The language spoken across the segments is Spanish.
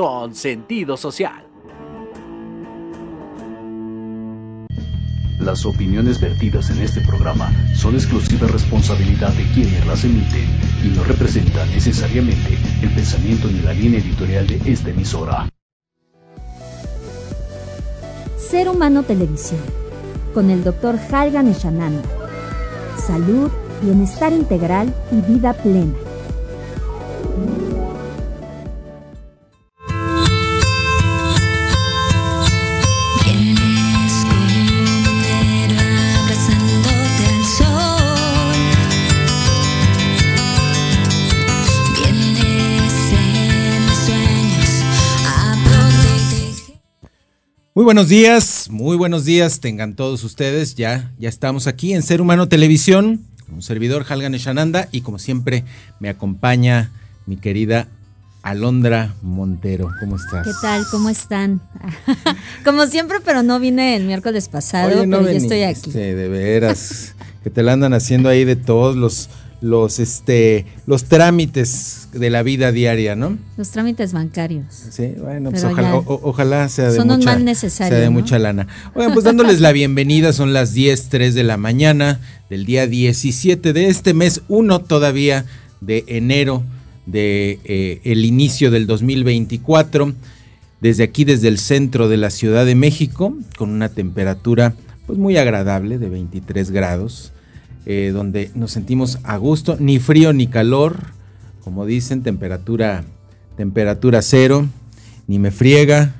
Con sentido social. Las opiniones vertidas en este programa son exclusiva responsabilidad de quienes las emiten y no representan necesariamente el pensamiento ni la línea editorial de esta emisora. Ser Humano Televisión, con el Dr. Halgan Eshananda. Salud, bienestar integral y vida plena. Buenos días, muy buenos días, tengan todos ustedes. Ya, ya estamos aquí en Ser Humano Televisión, un servidor Halgan Eshananda y como siempre me acompaña mi querida Alondra Montero. ¿Cómo estás? ¿Qué tal? ¿Cómo están? como siempre, pero no vine el miércoles pasado, pero ya estoy aquí. De veras, que te la andan haciendo ahí de todos los los este los trámites de la vida diaria, ¿no? Los trámites bancarios. Sí, bueno, pues ojalá, ojalá, sea de son mucha, un mal necesario, sea de mucha lana. Oigan, pues dándoles la bienvenida, son las 10, 3 de la mañana del día 17 de este mes, uno todavía de enero de eh, el inicio del 2024. Desde aquí, desde el centro de la Ciudad de México, con una temperatura pues muy agradable de 23 grados eh, donde nos sentimos a gusto, ni frío ni calor, como dicen, temperatura, temperatura cero, ni me friega,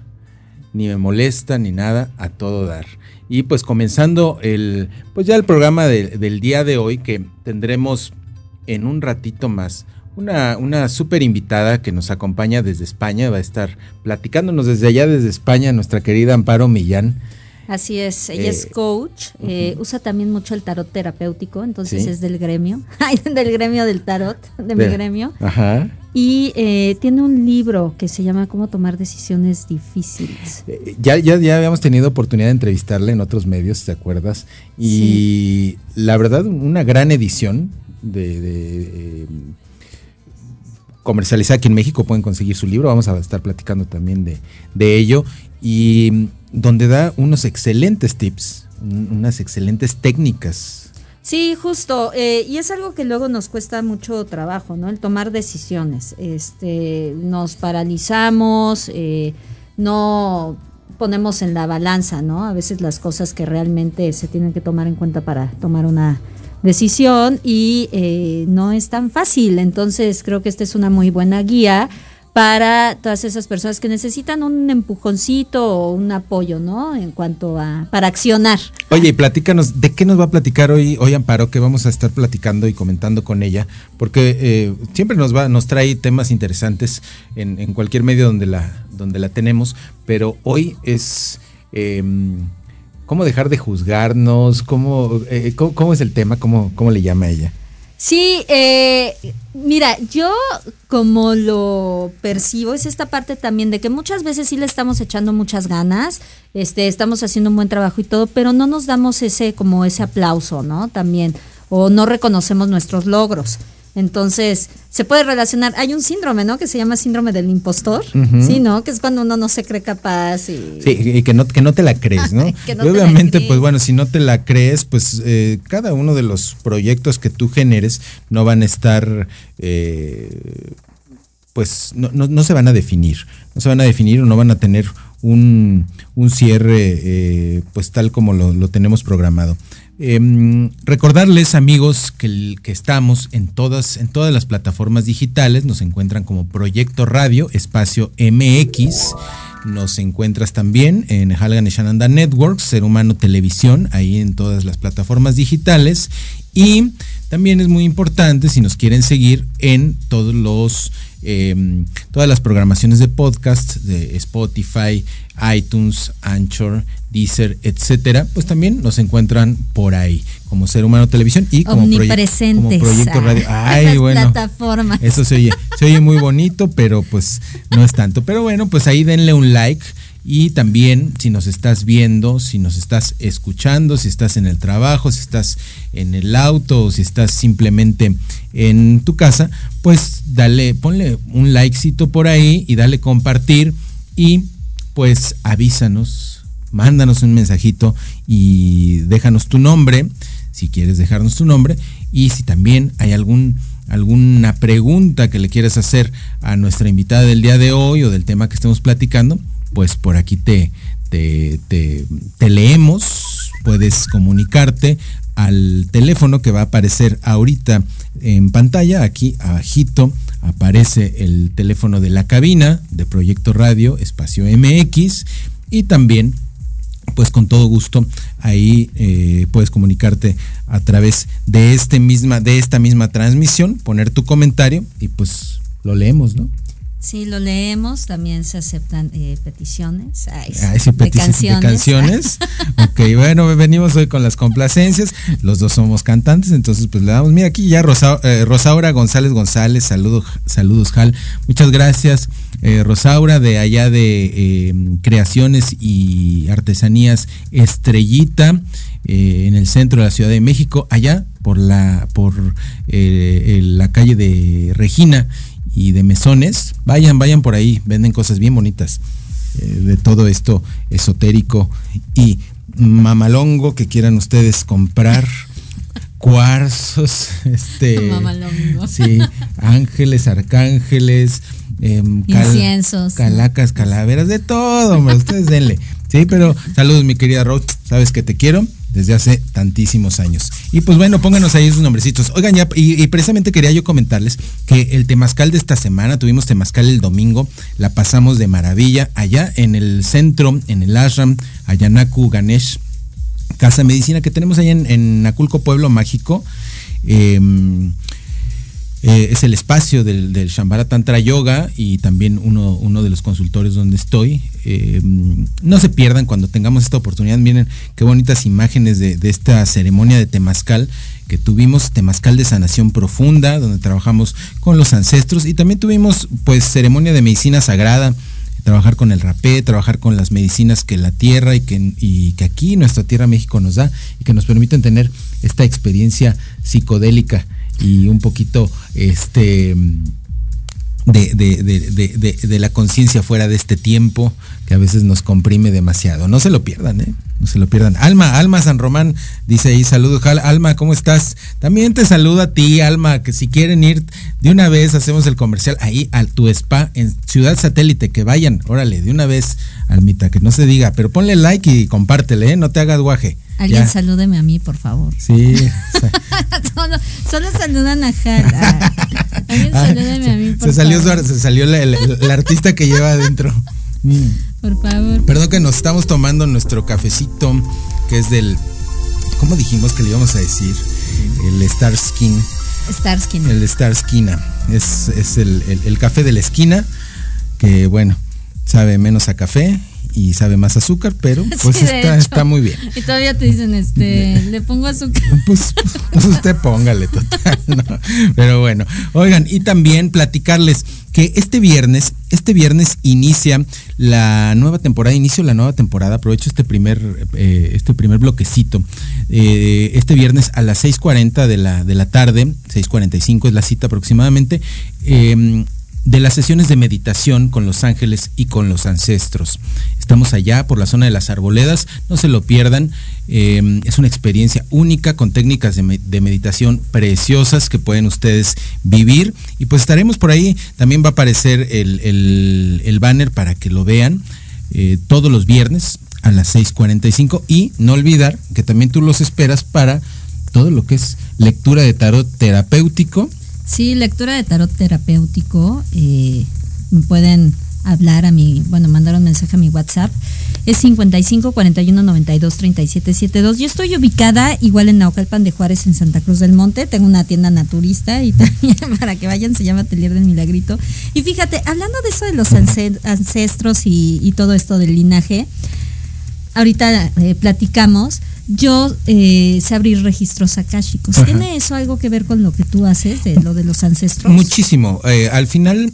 ni me molesta, ni nada, a todo dar. Y pues comenzando el, pues ya el programa del día de hoy, que tendremos en un ratito más una, una súper invitada que nos acompaña desde España, va a estar platicándonos desde allá, desde España, nuestra querida Amparo Millán. Así es, ella es eh, coach, eh, usa también mucho el tarot terapéutico, entonces es del gremio, del gremio del tarot, de, mi gremio. Ajá. Y eh, tiene un libro que se llama Cómo tomar decisiones difíciles. ya, ya, ya habíamos tenido oportunidad de entrevistarle en otros medios, ¿te acuerdas? Y la verdad, una gran edición de, comercializada aquí en México, pueden conseguir su libro, vamos a estar platicando también de, de ello. Y donde da unos excelentes tips, unas excelentes técnicas. Sí, justo, eh, y es algo que luego nos cuesta mucho trabajo, ¿no? El tomar decisiones. Este, nos paralizamos, eh, no ponemos en la balanza, ¿no? A veces las cosas que realmente se tienen que tomar en cuenta para tomar una decisión y eh, no es tan fácil. Entonces creo que esta es una muy buena guía para todas esas personas que necesitan un empujoncito o un apoyo, ¿no? En cuanto a para accionar. Oye, y platícanos, ¿de qué nos va a platicar hoy, hoy Amparo? Que vamos a estar platicando y comentando con ella, porque eh, siempre nos va, nos trae temas interesantes en, cualquier medio donde la, donde la tenemos, pero hoy es em, cómo dejar de juzgarnos, cómo, eh, cómo, es el tema, cómo, cómo le llama ella. Sí, eh, mira, yo como lo percibo es esta parte también de que muchas veces sí le estamos echando muchas ganas, este, estamos haciendo un buen trabajo y todo, pero no nos damos ese como ese aplauso, ¿no? También o no reconocemos nuestros logros. Entonces, se puede relacionar. Hay un síndrome, ¿no? Que se llama síndrome del impostor, ¿sí, no? Que es cuando uno no se cree capaz y... Sí, y que no, que no te la crees, ¿no? y obviamente, pues bueno, si no te la crees, pues eh, cada uno de los proyectos que tú generes no van a estar... Eh, pues no, no, se van a definir, no se van a definir o no van a tener un, un cierre eh, pues tal como lo, lo tenemos programado. Em, recordarles, amigos, que, estamos en todas, en todas las plataformas digitales. Nos encuentran como Proyecto Radio, Espacio MX. Nos encuentras también en Halgan Shananda Networks, Ser Humano Televisión, ahí en todas las plataformas digitales. Y también es muy importante si nos quieren seguir en todos los Em, todas las programaciones de podcast de Spotify, iTunes, Anchor, Deezer, etcétera, pues también nos encuentran por ahí como Ser Humano Televisión y como, como Proyecto Radio. Ay, bueno. Eso se oye, se oye muy bonito, pero pues no es tanto. Pero bueno, pues ahí denle un like y también si nos estás viendo, si nos estás escuchando, si estás en el trabajo, si estás en el auto o si estás simplemente en tu casa, pues dale, ponle un likecito por ahí y dale compartir y pues avísanos, mándanos un mensajito y déjanos tu nombre, si quieres dejarnos tu nombre y si también hay algún alguna pregunta que le quieras hacer a nuestra invitada del día de hoy o del tema que estemos platicando, pues por aquí te, te, te, leemos, puedes comunicarte al teléfono que va a aparecer ahorita en pantalla, aquí abajito aparece el teléfono de la cabina de Proyecto Radio Espacio MX y también pues con todo gusto ahí eh, puedes comunicarte a través de este misma de esta misma transmisión poner tu comentario y pues lo leemos no Sí, lo leemos, también se aceptan eh, peticiones, de, canciones. ok, bueno, venimos hoy con las complacencias, los dos somos cantantes, entonces pues le damos, mira aquí ya Rosa, eh, Rosaura González González, saludos, saludos Jal, muchas gracias. Eh, Rosaura de allá de Creaciones y Artesanías Estrellita. en el centro de la Ciudad de México, allá por la por la calle de Regina y de mesones, vayan, vayan por ahí, venden cosas bien bonitas eh, de todo esto esotérico y mamalongo que quieran ustedes comprar. Cuarzos, este, sí, ángeles, arcángeles, em, inciensos, calacas, calaveras, de todo, hombre, ustedes denle. Sí, pero saludos, mi querida Roth, sabes que te quiero desde hace tantísimos años. Y pues bueno, pónganos ahí sus nombrecitos. Oigan, ya, y, precisamente quería yo comentarles que el temazcal de esta semana, tuvimos temazcal el domingo, la pasamos de maravilla allá en el centro, en el ashram, Ayanaku Ganesh, Casa Medicina que tenemos allá en, Aculco, Pueblo Mágico. Em, eh, es el espacio del, del, Tantra Yoga y también uno, uno de los consultores donde estoy. Eh, no se pierdan cuando tengamos esta oportunidad. Miren qué bonitas imágenes de, esta ceremonia de Temazcal que tuvimos, Temazcal de Sanación Profunda, donde trabajamos con los ancestros y también tuvimos pues ceremonia de medicina sagrada trabajar con el rapé, trabajar con las medicinas que la tierra y que, y que aquí nuestra tierra México nos da y que nos permiten tener esta experiencia psicodélica y un poquito este de, de, la conciencia fuera de este tiempo que a veces nos comprime demasiado. No se lo pierdan, ¿eh? No se lo pierdan. Alma, Alma San Román dice ahí, saludos. Alma, ¿cómo estás? También te saludo a ti, Alma, que si quieren ir de una vez, hacemos el comercial ahí a tu spa en Ciudad Satélite, que vayan, órale, de una vez, Almita, que no se diga, pero ponle like y compártele, ¿eh? No te hagas guaje. Alguien salúdeme a mí, por favor. Sí. solo, saludan a Jal. Alguien ah, salúdeme a mí, por se salió, Se salió la, artista que lleva adentro. Mm. Por favor. Perdón que nos estamos tomando nuestro cafecito, que es del... ¿Cómo dijimos que le íbamos a decir? El Star Skin. Star Skin. El Star Skin. Es, es el, el café de la esquina, que bueno, sabe menos a café y sabe más azúcar, pero pues está, está, muy bien. Y todavía te dicen, este, le pongo azúcar. Pues, pues usted póngale total, Pero bueno, oigan, y también platicarles que este viernes, este viernes inicia la nueva temporada, inicio la nueva temporada, aprovecho este primer, eh, este primer bloquecito, eh, este viernes a las 6.40 de la, de la tarde, 6.45 es la cita aproximadamente, eh, de las sesiones de meditación con los ángeles y con los ancestros. Estamos allá por la zona de las arboledas, no se lo pierdan. Eh, es una experiencia única con técnicas de, meditación preciosas que pueden ustedes vivir. Y pues estaremos por ahí. También va a aparecer el, banner para que lo vean eh, todos los viernes a las 6.45. Y no olvidar que también tú los esperas para todo lo que es lectura de tarot terapéutico Sí, lectura de tarot terapéutico. Eh, pueden hablar a mi, bueno, mandar un mensaje a mi WhatsApp. Es 55 41 92 37 72. Yo estoy ubicada igual en Naucalpan de Juárez, en Santa Cruz del Monte. Tengo una tienda naturista y también para que vayan se llama Atelier del Milagrito. Y fíjate, hablando de eso de los ancestros y, todo esto del linaje, ahorita eh, platicamos yo eh, sé abrir registros akáshicos. ¿Tiene eso algo que ver con lo que tú haces, de lo de los ancestros? Muchísimo. Eh, al final,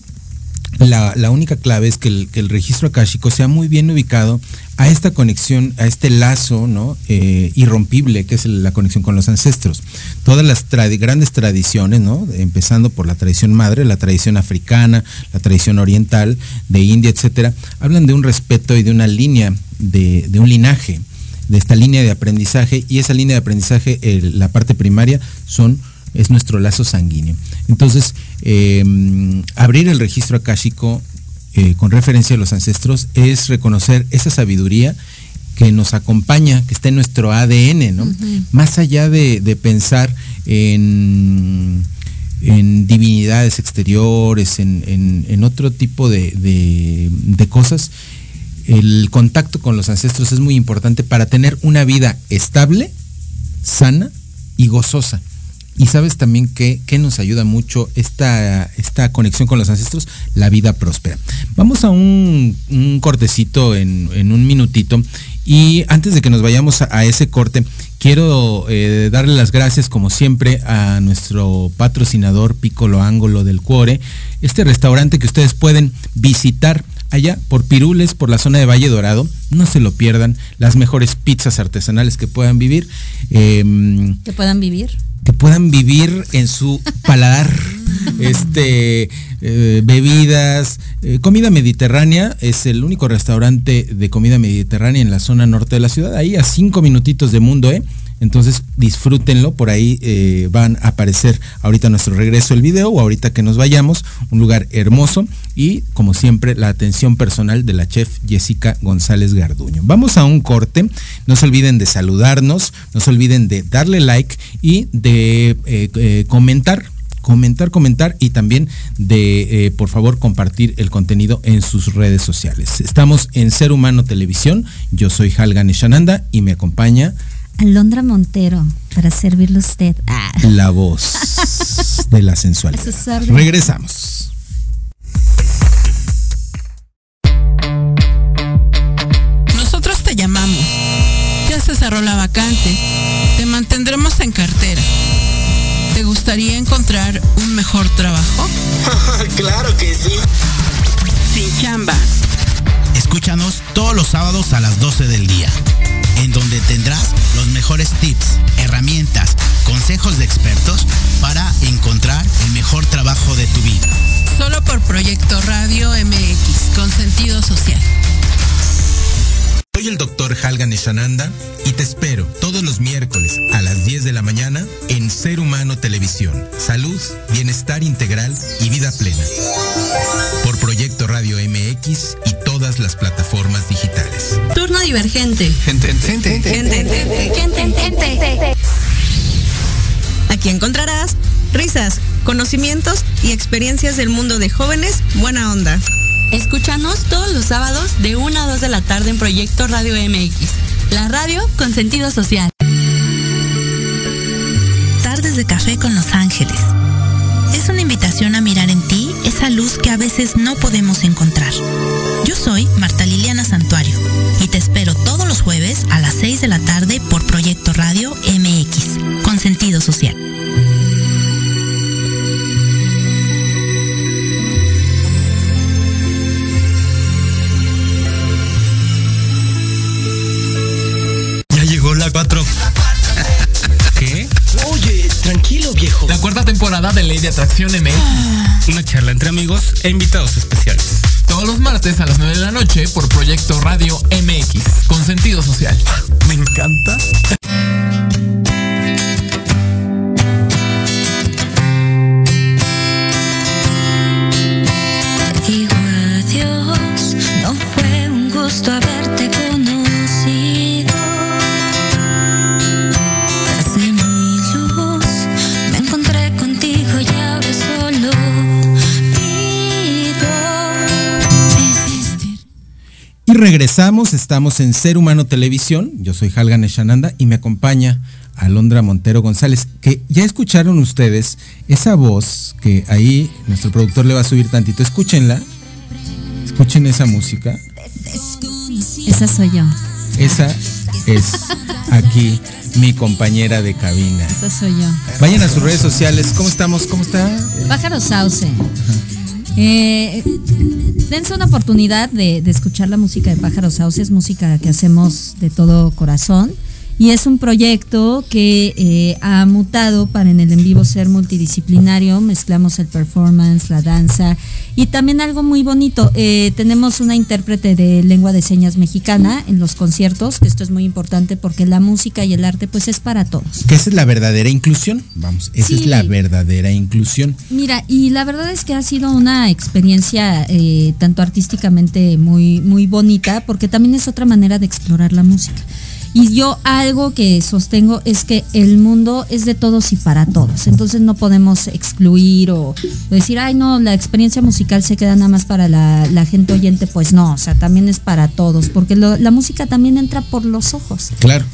la, única clave es que el, registro akáshico sea muy bien ubicado a esta conexión, a este lazo ¿no? Eh, irrompible que es la conexión con los ancestros. Todas las grandes tradiciones, ¿no? empezando por la tradición madre, la tradición africana, la tradición oriental, de India, etcétera, hablan de un respeto y de una línea, de, un linaje, de esta línea de aprendizaje, y esa línea de aprendizaje, la parte primaria, son es nuestro lazo sanguíneo. Entonces, em, abrir el registro akáshico eh, con referencia a los ancestros es reconocer esa sabiduría que nos acompaña, que está en nuestro ADN, ¿no? Más allá de, pensar en, en, divinidades exteriores, en, otro tipo de, de cosas, el contacto con los ancestros es muy importante para tener una vida estable, sana y gozosa. Y sabes también que, nos ayuda mucho esta, esta, conexión con los ancestros, la vida próspera. Vamos a un, cortecito en, un minutito. Y antes de que nos vayamos a, ese corte, quiero eh, darle las gracias, como siempre, a nuestro patrocinador Piccolo Ángulo del Cuore, este restaurante que ustedes pueden visitar allá por Pirules, por la zona de Valle Dorado. No se lo pierdan, las mejores pizzas artesanales que puedan vivir. Em, que puedan vivir que puedan vivir en su paladar este eh, bebidas, eh, comida mediterránea, es el único restaurante de comida mediterránea en la zona norte de la ciudad, ahí a cinco minutitos de mundo, ¿eh? Entonces disfrútenlo, por ahí eh, van a aparecer ahorita nuestro regreso el video o ahorita que nos vayamos, un lugar hermoso y como siempre la atención personal de la chef Jessica González Garduño. Vamos a un corte, no se olviden de saludarnos, no se olviden de darle like y de eh, eh, comentar comentar, comentar y también de, por favor, compartir el contenido en sus redes sociales. Estamos en Ser Humano Televisión. Yo soy Halgan Eshananda y me acompaña Alondra Montero, para servirle a usted. Ah. La voz de la sensualidad. Regresamos. Nosotros te llamamos. Ya se cerró la vacante. Te mantendremos en cartera. ¿Te gustaría encontrar un mejor trabajo? claro que sí. Sin chamba. Escúchanos todos los sábados a las 12 del día en donde tendrás los mejores tips, herramientas, consejos de expertos para encontrar el mejor trabajo de tu vida. Solo por Proyecto Radio MX, con sentido social. Soy el doctor Halgan Eshananda y te espero todos los miércoles a las 10 de la mañana en Ser Humano Televisión. Salud, bienestar integral y vida plena. Por Proyecto Radio MX y todas las plataformas digitales. Turno divergente. Gente, gente, gente, gente, Aquí encontrarás risas, conocimientos y experiencias del mundo de jóvenes buena onda. Escúchanos todos los sábados de 1 a 2 de la tarde en Proyecto Radio MX, la radio con sentido social. Tardes de café con Los Ángeles. Es una invitación a mirar en ti esa luz que a veces no podemos encontrar. Yo soy Marta Liliana Santuario y te espero todos los jueves a las 6 de la tarde por Proyecto Radio MX, con sentido social. De Atracción MX. Una charla entre amigos e invitados especiales. Todos los martes a las 9 de la noche por Proyecto Radio MX, con sentido social. Me encanta. Regresamos, estamos en Ser Humano Televisión. Yo soy Halgan Eshananda y me acompaña Alondra Montero González, que ya escucharon ustedes esa voz que ahí nuestro productor le va a subir tantito. Escúchenla. Escuchen esa música. Esa soy yo. Esa es aquí mi compañera de cabina. Esa soy yo. Vayan a sus redes sociales. ¿Cómo estamos? ¿Cómo está? Pájaro Sauce. Eh, dense una oportunidad de, de, escuchar la música de Pájaros Sauces, música que hacemos de todo corazón y es un proyecto que eh, ha mutado para en el en vivo ser multidisciplinario, mezclamos el performance, la danza y también algo muy bonito, eh, tenemos una intérprete de lengua de señas mexicana en los conciertos, que esto es muy importante porque la música y el arte pues es para todos. Que esa es la verdadera inclusión, vamos, esa es la verdadera inclusión. Mira, y la verdad es que ha sido una experiencia eh, tanto artísticamente muy, muy bonita porque también es otra manera de explorar la música. Y yo algo que sostengo es que el mundo es de todos y para todos. Entonces no podemos excluir o decir, ay no, la experiencia musical se queda nada más para la, gente oyente. Pues no, o sea, también es para todos, porque la música también entra por los ojos. Claro.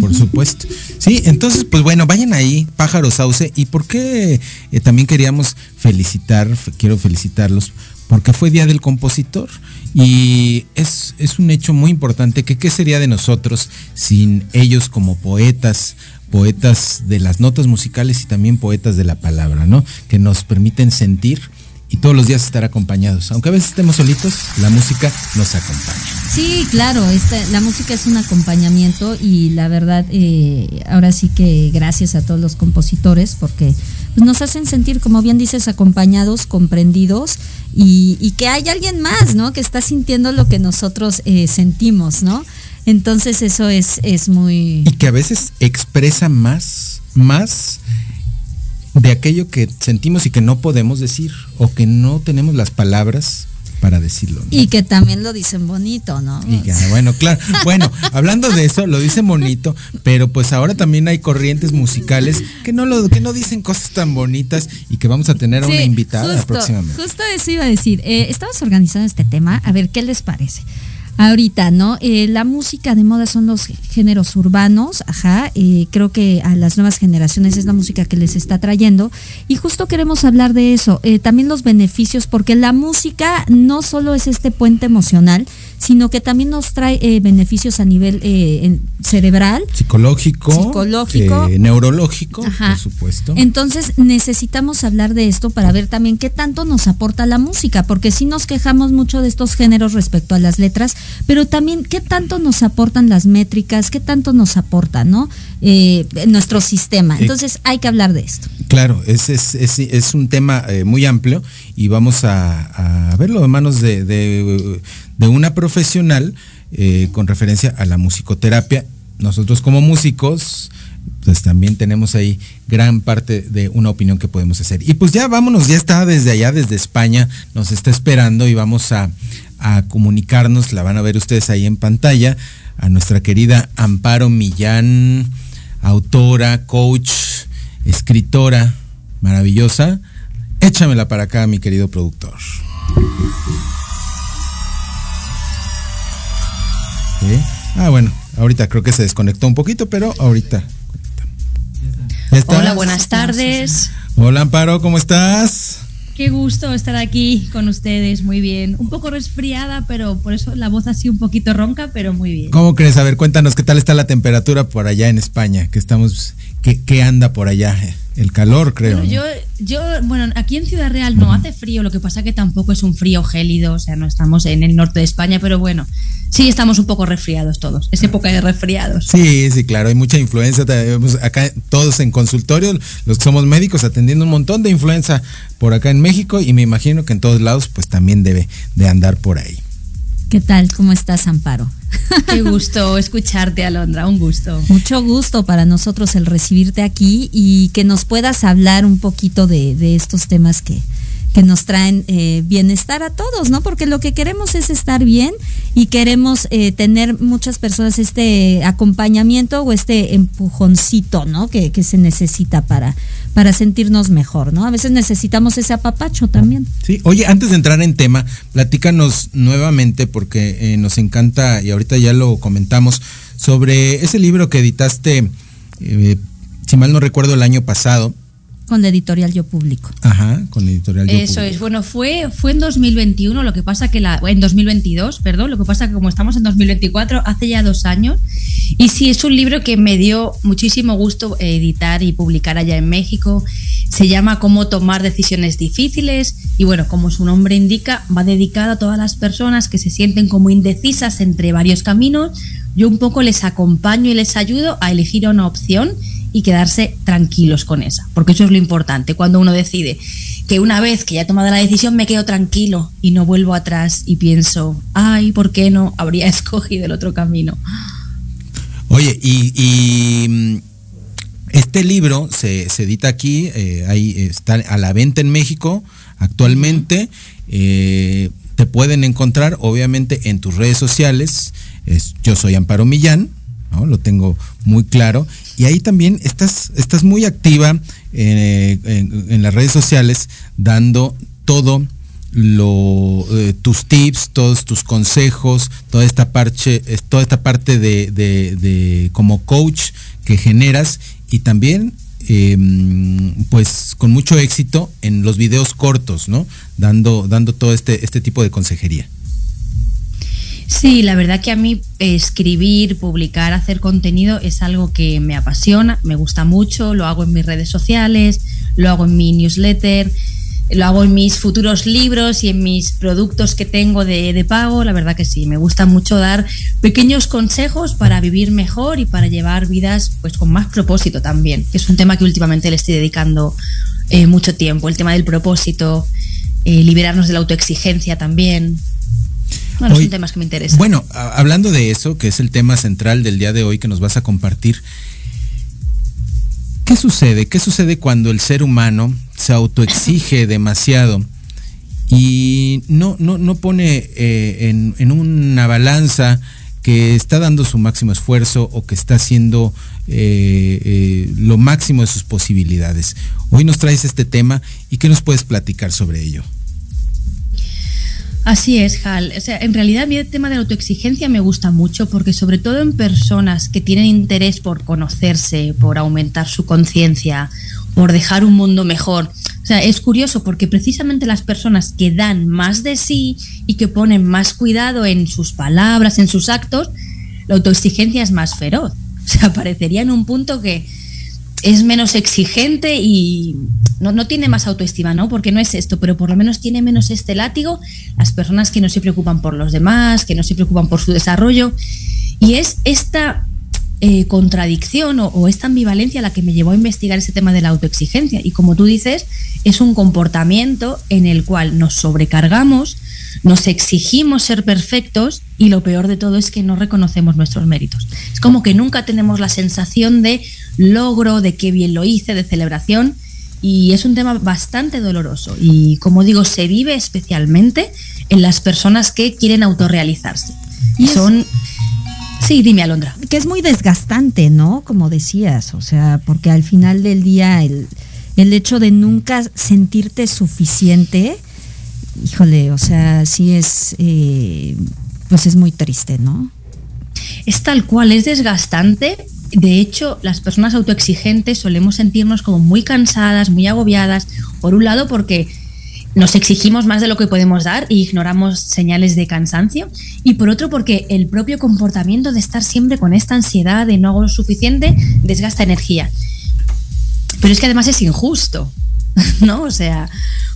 Por supuesto. Sí, entonces, pues bueno, vayan ahí, Pájaro Sauce. ¿Y por qué eh, también queríamos felicitar, quiero felicitarlos, porque fue Día del Compositor? Y es, es un hecho muy importante que qué sería de nosotros sin ellos como poetas, poetas de las notas musicales y también poetas de la palabra, ¿no? Que nos permiten sentir y todos los días estar acompañados. Aunque a veces estemos solitos, la música nos acompaña. Sí, claro, esta, la música es un acompañamiento y la verdad, eh, ahora sí que gracias a todos los compositores porque pues, nos hacen sentir, como bien dices, acompañados, comprendidos y, que hay alguien más, ¿no? Que está sintiendo lo que nosotros eh, sentimos, ¿no? Entonces eso es, es muy... Y que a veces expresa más, más de aquello que sentimos y que no podemos decir o que no tenemos las palabras para decirlo. Y que también lo dicen bonito, ¿no? bueno, claro. Bueno, hablando de eso, lo dicen bonito, pero pues ahora también hay corrientes musicales que no lo, que no dicen cosas tan bonitas y que vamos a tener a una invitada próximamente. Justo eso iba a decir. Eh, estamos organizando este tema, a ver qué les parece ahorita, ¿no? Eh, la música de moda son los géneros urbanos, ajá, eh, creo que a las nuevas generaciones es la música que les está trayendo y justo queremos hablar de eso, eh, también los beneficios, porque la música no solo es este puente emocional, sino que también nos trae eh, beneficios a nivel eh, cerebral, psicológico, psicológico eh, neurológico, por supuesto. Entonces necesitamos hablar de esto para ver también qué tanto nos aporta la música, porque sí nos quejamos mucho de estos géneros respecto a las letras, pero también qué tanto nos aportan las métricas, qué tanto nos aporta, ¿no? nuestro sistema. Entonces hay que hablar de esto. Claro, es, es, es, es un tema muy amplio y vamos a, a verlo de manos de, de de una profesional eh, con referencia a la musicoterapia. Nosotros como músicos, pues también tenemos ahí gran parte de una opinión que podemos hacer. Y pues ya vámonos, ya está desde allá, desde España, nos está esperando y vamos a, a comunicarnos, la van a ver ustedes ahí en pantalla, a nuestra querida Amparo Millán, autora, coach, escritora maravillosa. Échamela para acá, mi querido productor. Ah, bueno, ahorita creo que se desconectó un poquito, pero ahorita. Hola, buenas tardes. Hola, Amparo, ¿cómo estás? Qué gusto estar aquí con ustedes, muy bien. Un poco resfriada, pero por eso la voz así un poquito ronca, pero muy bien. ¿Cómo crees? A ver, cuéntanos qué tal está la temperatura por allá en España, que estamos, qué, qué anda por allá. El calor, creo. yo, yo, bueno, aquí en Ciudad Real no hace frío, lo que pasa que tampoco es un frío gélido, o sea, no estamos en el norte de España, pero bueno, sí estamos un poco resfriados todos. Es época de resfriados. Sí, sí, claro, hay mucha influenza. Acá todos en consultorio, los que somos médicos, atendiendo un montón de influenza por acá en México y me imagino que en todos lados, pues también debe de andar por ahí. ¿Qué tal? ¿Cómo estás, Amparo? Qué gusto escucharte, Alondra, un gusto. Mucho gusto para nosotros el recibirte aquí y que nos puedas hablar un poquito de, estos temas que, que nos traen eh, bienestar a todos, ¿no? Porque lo que queremos es estar bien y queremos eh, tener muchas personas este acompañamiento o este empujoncito, ¿no? Que, que se necesita para, para sentirnos mejor, ¿no? A veces necesitamos ese apapacho también. Sí, oye, antes de entrar en tema, platícanos nuevamente, porque eh, nos encanta, y ahorita ya lo comentamos, sobre ese libro que editaste, eh, si mal no recuerdo, el año pasado, con la editorial Yo Publico. Ajá, con la editorial Yo Eso es. Bueno, fue, fue en 2021, lo que pasa que la. En 2022, perdón, lo que pasa que como estamos en 2024, hace ya dos años. Y sí, es un libro que me dio muchísimo gusto editar y publicar allá en México. Se llama Cómo tomar decisiones difíciles y bueno, como su nombre indica, va dedicado a todas las personas que se sienten como indecisas entre varios caminos. Yo un poco les acompaño y les ayudo a elegir una opción y quedarse tranquilos con esa, porque eso es lo importante cuando uno decide que una vez que ya he tomado la decisión me quedo tranquilo y no vuelvo atrás y pienso, ay, ¿por qué no habría escogido el otro camino? Oye, y, mm, este libro se, edita aquí, eh, ahí está a la venta en México actualmente. Eh, te pueden encontrar, obviamente, en tus redes sociales. yo soy Amparo Millán, lo tengo muy claro. Y ahí también estás, estás muy activa eh, en, las redes sociales dando todo lo, eh, tus tips, todos tus consejos, toda esta parte, toda esta parte de, como coach que generas y también em, pues con mucho éxito en los videos cortos, ¿no? Dando, dando todo este, este tipo de consejería. Sí, la verdad que a mí escribir, publicar, hacer contenido es algo que me apasiona, me gusta mucho, lo hago en mis redes sociales, lo hago en mi newsletter, lo hago en mis futuros libros y en mis productos que tengo de, pago. La verdad que sí, me gusta mucho dar pequeños consejos para vivir mejor y para llevar vidas pues con más propósito también, que es un tema que últimamente le estoy dedicando eh, mucho tiempo, el tema del propósito, eh, liberarnos de la autoexigencia también. Bueno, son temas que me interesan. Bueno, hablando de eso, que es el tema central del día de hoy que nos vas a compartir, ¿qué sucede? ¿Qué sucede cuando el ser humano se autoexige demasiado y no, no, no pone eh, en, una balanza que está dando su máximo esfuerzo o que está haciendo eh, eh, lo máximo de sus posibilidades? Hoy nos traes este tema y ¿qué nos puedes platicar sobre ello? Así es, Hal. O sea, en realidad a mí el tema de la autoexigencia me gusta mucho porque sobre todo en personas que tienen interés por conocerse, por aumentar su conciencia, por dejar un mundo mejor. O sea, es curioso porque precisamente las personas que dan más de sí y que ponen más cuidado en sus palabras, en sus actos, la autoexigencia es más feroz. O sea, parecería en un punto que es menos exigente y no, tiene más autoestima, ¿no? Porque no es esto, pero por lo menos tiene menos este látigo las personas que no se preocupan por los demás, que no se preocupan por su desarrollo. Y es esta eh, contradicción o, o, esta ambivalencia la que me llevó a investigar ese tema de la autoexigencia. Y como tú dices, es un comportamiento en el cual nos sobrecargamos, nos exigimos ser perfectos y lo peor de todo es que no reconocemos nuestros méritos. Es como que nunca tenemos la sensación de logro, de qué bien lo hice, de celebración. Y es un tema bastante doloroso. Y como digo, se vive especialmente en las personas que quieren autorrealizarse. Y son... Sí, dime, Alondra. Que es muy desgastante, ¿no? Como decías, o sea, porque al final del día el, el hecho de nunca sentirte suficiente, híjole, o sea, sí es, eh, pues es muy triste, ¿no? Es tal cual, es desgastante de hecho, las personas autoexigentes solemos sentirnos como muy cansadas, muy agobiadas, por un lado porque nos exigimos más de lo que podemos dar e ignoramos señales de cansancio, y por otro porque el propio comportamiento de estar siempre con esta ansiedad de no hago lo suficiente desgasta energía. Pero es que además es injusto, ¿no? O sea,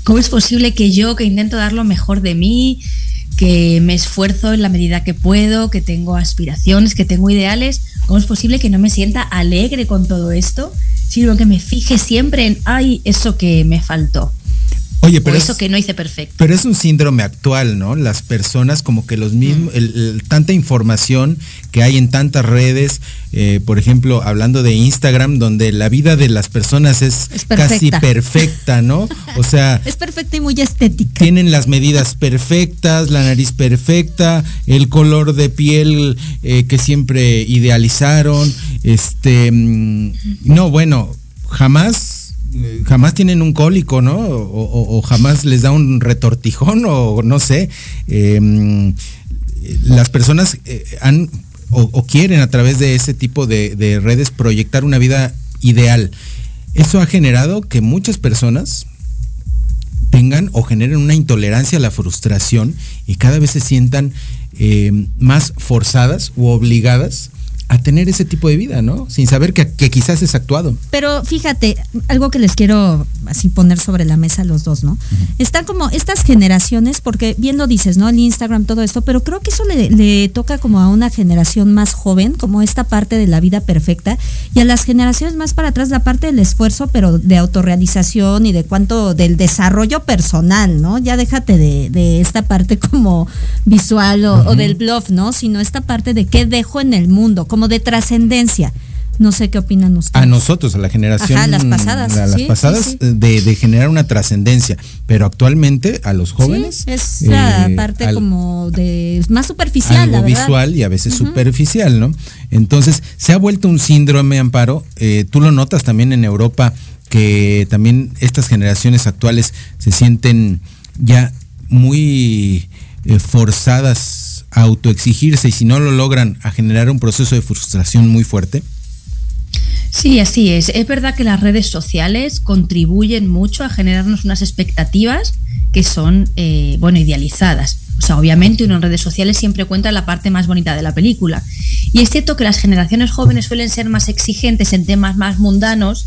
¿cómo es posible que yo, que intento dar lo mejor de mí, que me esfuerzo en la medida que puedo, que tengo aspiraciones, que tengo ideales, ¿cómo es posible que no me sienta alegre con todo esto? Sino que me fije siempre en, ay, eso que me faltó. Oye, pero eso que no hice perfecto. Pero es un síndrome actual, ¿no? Las personas como que los mismos, mm. tanta información que hay en tantas redes, eh, por ejemplo, hablando de Instagram, donde la vida de las personas es, casi perfecta, ¿no? O sea, es perfecta y muy estética. Tienen las medidas perfectas, la nariz perfecta, el color de piel eh, que siempre idealizaron, este, mm, no, bueno, jamás jamás tienen un cólico, ¿no? O, jamás les da un retortijón o no sé. Em, las personas eh, han o, quieren a través de ese tipo de, redes proyectar una vida ideal. Eso ha generado que muchas personas tengan o generen una intolerancia a la frustración y cada vez se sientan em, más forzadas u obligadas a tener ese tipo de vida, ¿no? Sin saber que, quizás es actuado. Pero fíjate, algo que les quiero así poner sobre la mesa los dos, ¿no? Están como estas generaciones, porque bien lo dices, ¿no? El Instagram, todo esto, pero creo que eso le, le, toca como a una generación más joven, como esta parte de la vida perfecta, y a las generaciones más para atrás la parte del esfuerzo, pero de autorrealización y de cuánto, del desarrollo personal, ¿no? Ya déjate de, de esta parte como visual o, o del bluff, ¿no? Sino esta parte de qué dejo en el mundo, como de trascendencia. No sé qué opinan ustedes. A nosotros, a la generación. Ajá, las pasadas. A las pasadas De, generar una trascendencia. Pero actualmente a los jóvenes. es la eh, parte como de. más superficial. Algo visual y a veces superficial, ¿no? Entonces, se ha vuelto un síndrome, Amparo. Eh, tú lo notas también en Europa, que también estas generaciones actuales se sienten ya muy eh, forzadas autoexigirse y si no lo logran a generar un proceso de frustración muy fuerte? Sí, así es. Es verdad que las redes sociales contribuyen mucho a generarnos unas expectativas que son, eh, bueno, idealizadas. O sea, obviamente uno en redes sociales siempre cuenta la parte más bonita de la película. Y es cierto que las generaciones jóvenes suelen ser más exigentes en temas más mundanos,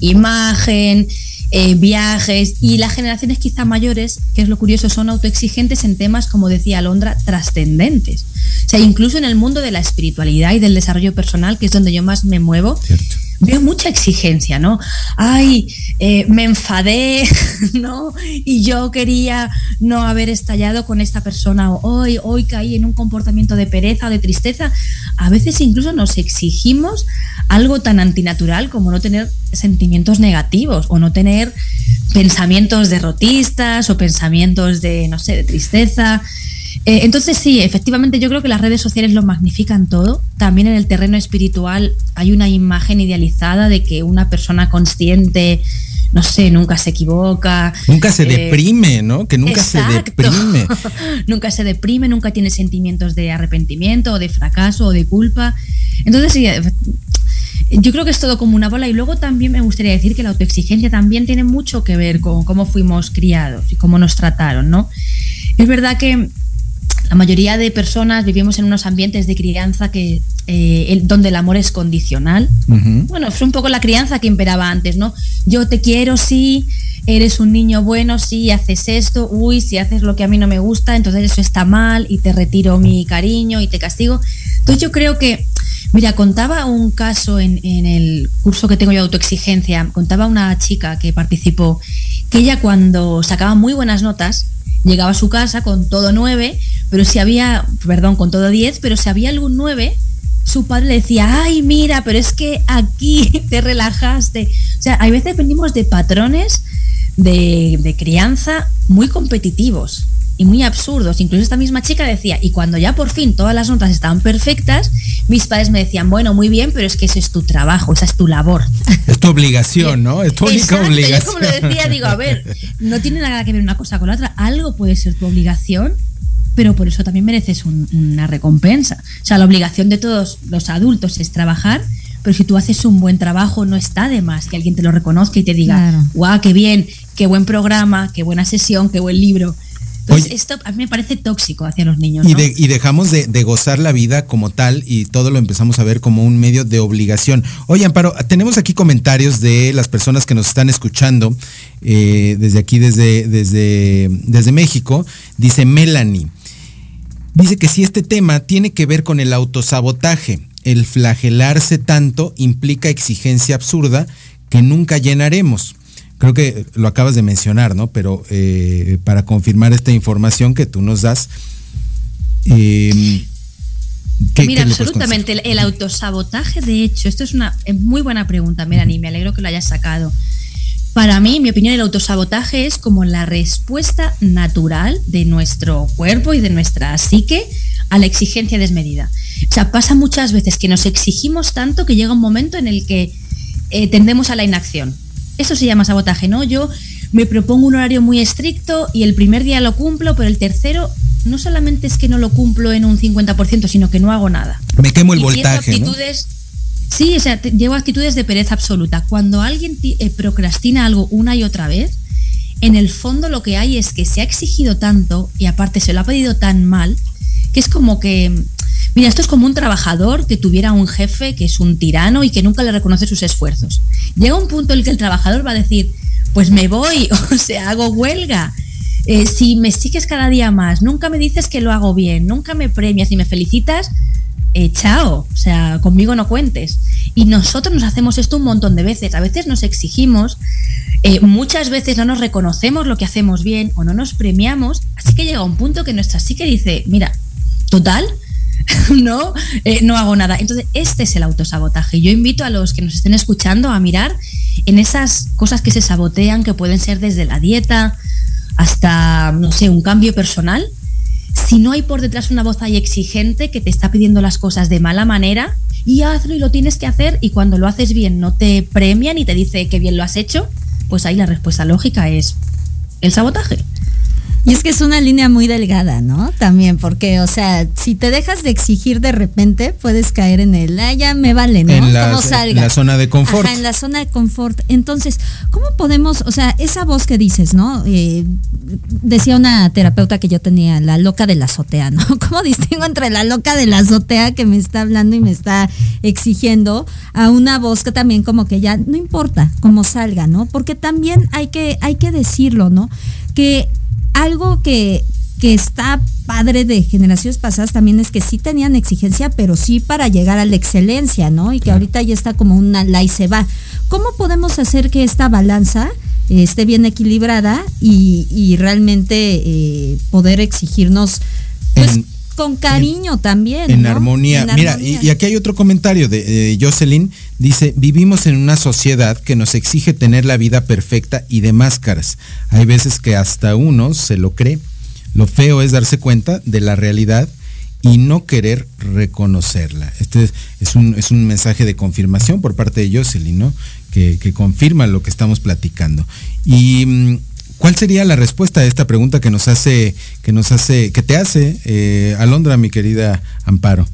imagen, eh, viajes y las generaciones quizá mayores, que es lo curioso, son autoexigentes en temas, como decía Alondra, trascendentes. O sea, incluso en el mundo de la espiritualidad y del desarrollo personal, que es donde yo más me muevo, veo mucha exigencia, ¿no? Ay, eh, me enfadé, ¿no? Y yo quería no haber estallado con esta persona, o hoy, hoy caí en un comportamiento de pereza o de tristeza. A veces incluso nos exigimos algo tan antinatural como no tener sentimientos negativos o no tener pensamientos derrotistas o pensamientos de, no sé, de tristeza. Eh, entonces sí, efectivamente yo creo que las redes sociales lo magnifican todo. También en el terreno espiritual hay una imagen idealizada de que una persona consciente, no sé, nunca se equivoca. Nunca se eh, deprime, ¿no? Que nunca se deprime. nunca se deprime, nunca tiene sentimientos de arrepentimiento o de fracaso o de culpa. Entonces sí, yo creo que es todo como una bola y luego también me gustaría decir que la autoexigencia también tiene mucho que ver con cómo fuimos criados y cómo nos trataron, ¿no? Es verdad que la mayoría de personas vivimos en unos ambientes de crianza que eh, donde el amor es condicional. Bueno, fue un poco la crianza que imperaba antes, ¿no? Yo te quiero, sí, eres un niño bueno, sí, haces esto, uy, si haces lo que a mí no me gusta, entonces eso está mal y te retiro mi cariño y te castigo. Entonces yo creo que, mira, contaba un caso en, en el curso que tengo yo de autoexigencia, contaba una chica que participó, que ella cuando sacaba muy buenas notas, llegaba a su casa con todo nueve, pero si había, perdón, con todo diez, pero si había algún nueve, su padre le decía, ay, mira, pero es que aquí te relajaste. O sea, hay veces venimos de patrones de, de crianza muy competitivos y muy absurdos. Incluso esta misma chica decía, y cuando ya por fin todas las notas estaban perfectas, mis padres me decían, bueno, muy bien, pero es que ese es tu trabajo, esa es tu labor. Es tu obligación, ¿no? Es tu única obligación. Yo como lo decía, digo, a ver, no tiene nada que ver una cosa con la otra, algo puede ser tu obligación, pero por eso también mereces una recompensa. O sea, la obligación de todos los adultos es trabajar, pero si tú haces un buen trabajo, no está de más que alguien te lo reconozca y te diga, guau, qué bien, qué buen programa, qué buena sesión, qué buen libro. Entonces, esto a mí me parece tóxico hacia los niños. Y, y dejamos de, gozar la vida como tal y todo lo empezamos a ver como un medio de obligación. Oye, Amparo, tenemos aquí comentarios de las personas que nos están escuchando eh, desde aquí, desde, desde, desde México. Dice Melanie. Dice que si este tema tiene que ver con el autosabotaje, el flagelarse tanto implica exigencia absurda que nunca llenaremos creo que lo acabas de mencionar, ¿no? Pero eh, para confirmar esta información que tú nos das. Eh, Mira, absolutamente. El, autosabotaje, de hecho, esto es una muy buena pregunta, Melanie, me alegro que lo hayas sacado. Para mí, mi opinión, el autosabotaje es como la respuesta natural de nuestro cuerpo y de nuestra psique a la exigencia desmedida. O sea, pasa muchas veces que nos exigimos tanto que llega un momento en el que eh, tendemos a la inacción. Eso se llama sabotaje, ¿no? Yo me propongo un horario muy estricto y el primer día lo cumplo, pero el tercero no solamente es que no lo cumplo en un 50%, sino que no hago nada. Me quemo el voltaje. Actitudes, Sí, o sea, llevo actitudes de pereza absoluta. Cuando alguien eh, procrastina algo una y otra vez, en el fondo lo que hay es que se ha exigido tanto y aparte se lo ha pedido tan mal, que es como que Mira, esto es como un trabajador que tuviera un jefe que es un tirano y que nunca le reconoce sus esfuerzos. Llega un punto en el que el trabajador va a decir, pues me voy, o sea, hago huelga. Eh, si me sigues cada día más, nunca me dices que lo hago bien, nunca me premias y me felicitas, eh, chao, o sea, conmigo no cuentes. Y nosotros nos hacemos esto un montón de veces. A veces nos exigimos, eh, muchas veces no nos reconocemos lo que hacemos bien o no nos premiamos. Así que llega un punto que nuestra psique dice, mira, total, no, eh, no hago nada. Entonces, este es el autosabotaje. Yo invito a los que nos estén escuchando a mirar en esas cosas que se sabotean, que pueden ser desde la dieta hasta, no sé, un cambio personal si no hay por detrás una voz ahí exigente que te está pidiendo las cosas de mala manera, y hazlo y lo tienes que hacer, y cuando lo haces bien no te premian y te dice que bien lo has hecho, pues ahí la respuesta lógica es el sabotaje. Y es que es una línea muy delgada, ¿no? También, porque, o sea, si te dejas de exigir de repente, puedes caer en el, ah, ya me vale, ¿no? En la, la zona de confort. Ajá, en la zona de confort. Entonces, ¿cómo podemos, o sea, esa voz que dices, ¿no? Eh, decía una terapeuta que yo tenía, la loca de la azotea, ¿no? ¿Cómo distingo entre la loca de la azotea que me está hablando y me está exigiendo a una voz que también como que ya no importa cómo salga, ¿no? Porque también hay que, hay que decirlo, ¿no? Que algo que, está padre de generaciones pasadas también es que sí tenían exigencia, pero sí para llegar a la excelencia, ¿no? Y que ahorita ya está como una la y se va. ¿Cómo podemos hacer que esta balanza esté bien equilibrada y, realmente eh, poder exigirnos pues, con cariño también. En armonía. Mira, Y, aquí hay otro comentario de Jocelyn. Dice, vivimos en una sociedad que nos exige tener la vida perfecta y de máscaras. Hay veces que hasta uno se lo cree. Lo feo es darse cuenta de la realidad y no querer reconocerla. Este es un, es un mensaje de confirmación por parte de Jocelyn, ¿no? Que, que confirma lo que estamos platicando. Y mm, ¿Cuál sería la respuesta a esta pregunta que nos hace, que nos hace, que te hace eh, Alondra, mi querida Amparo?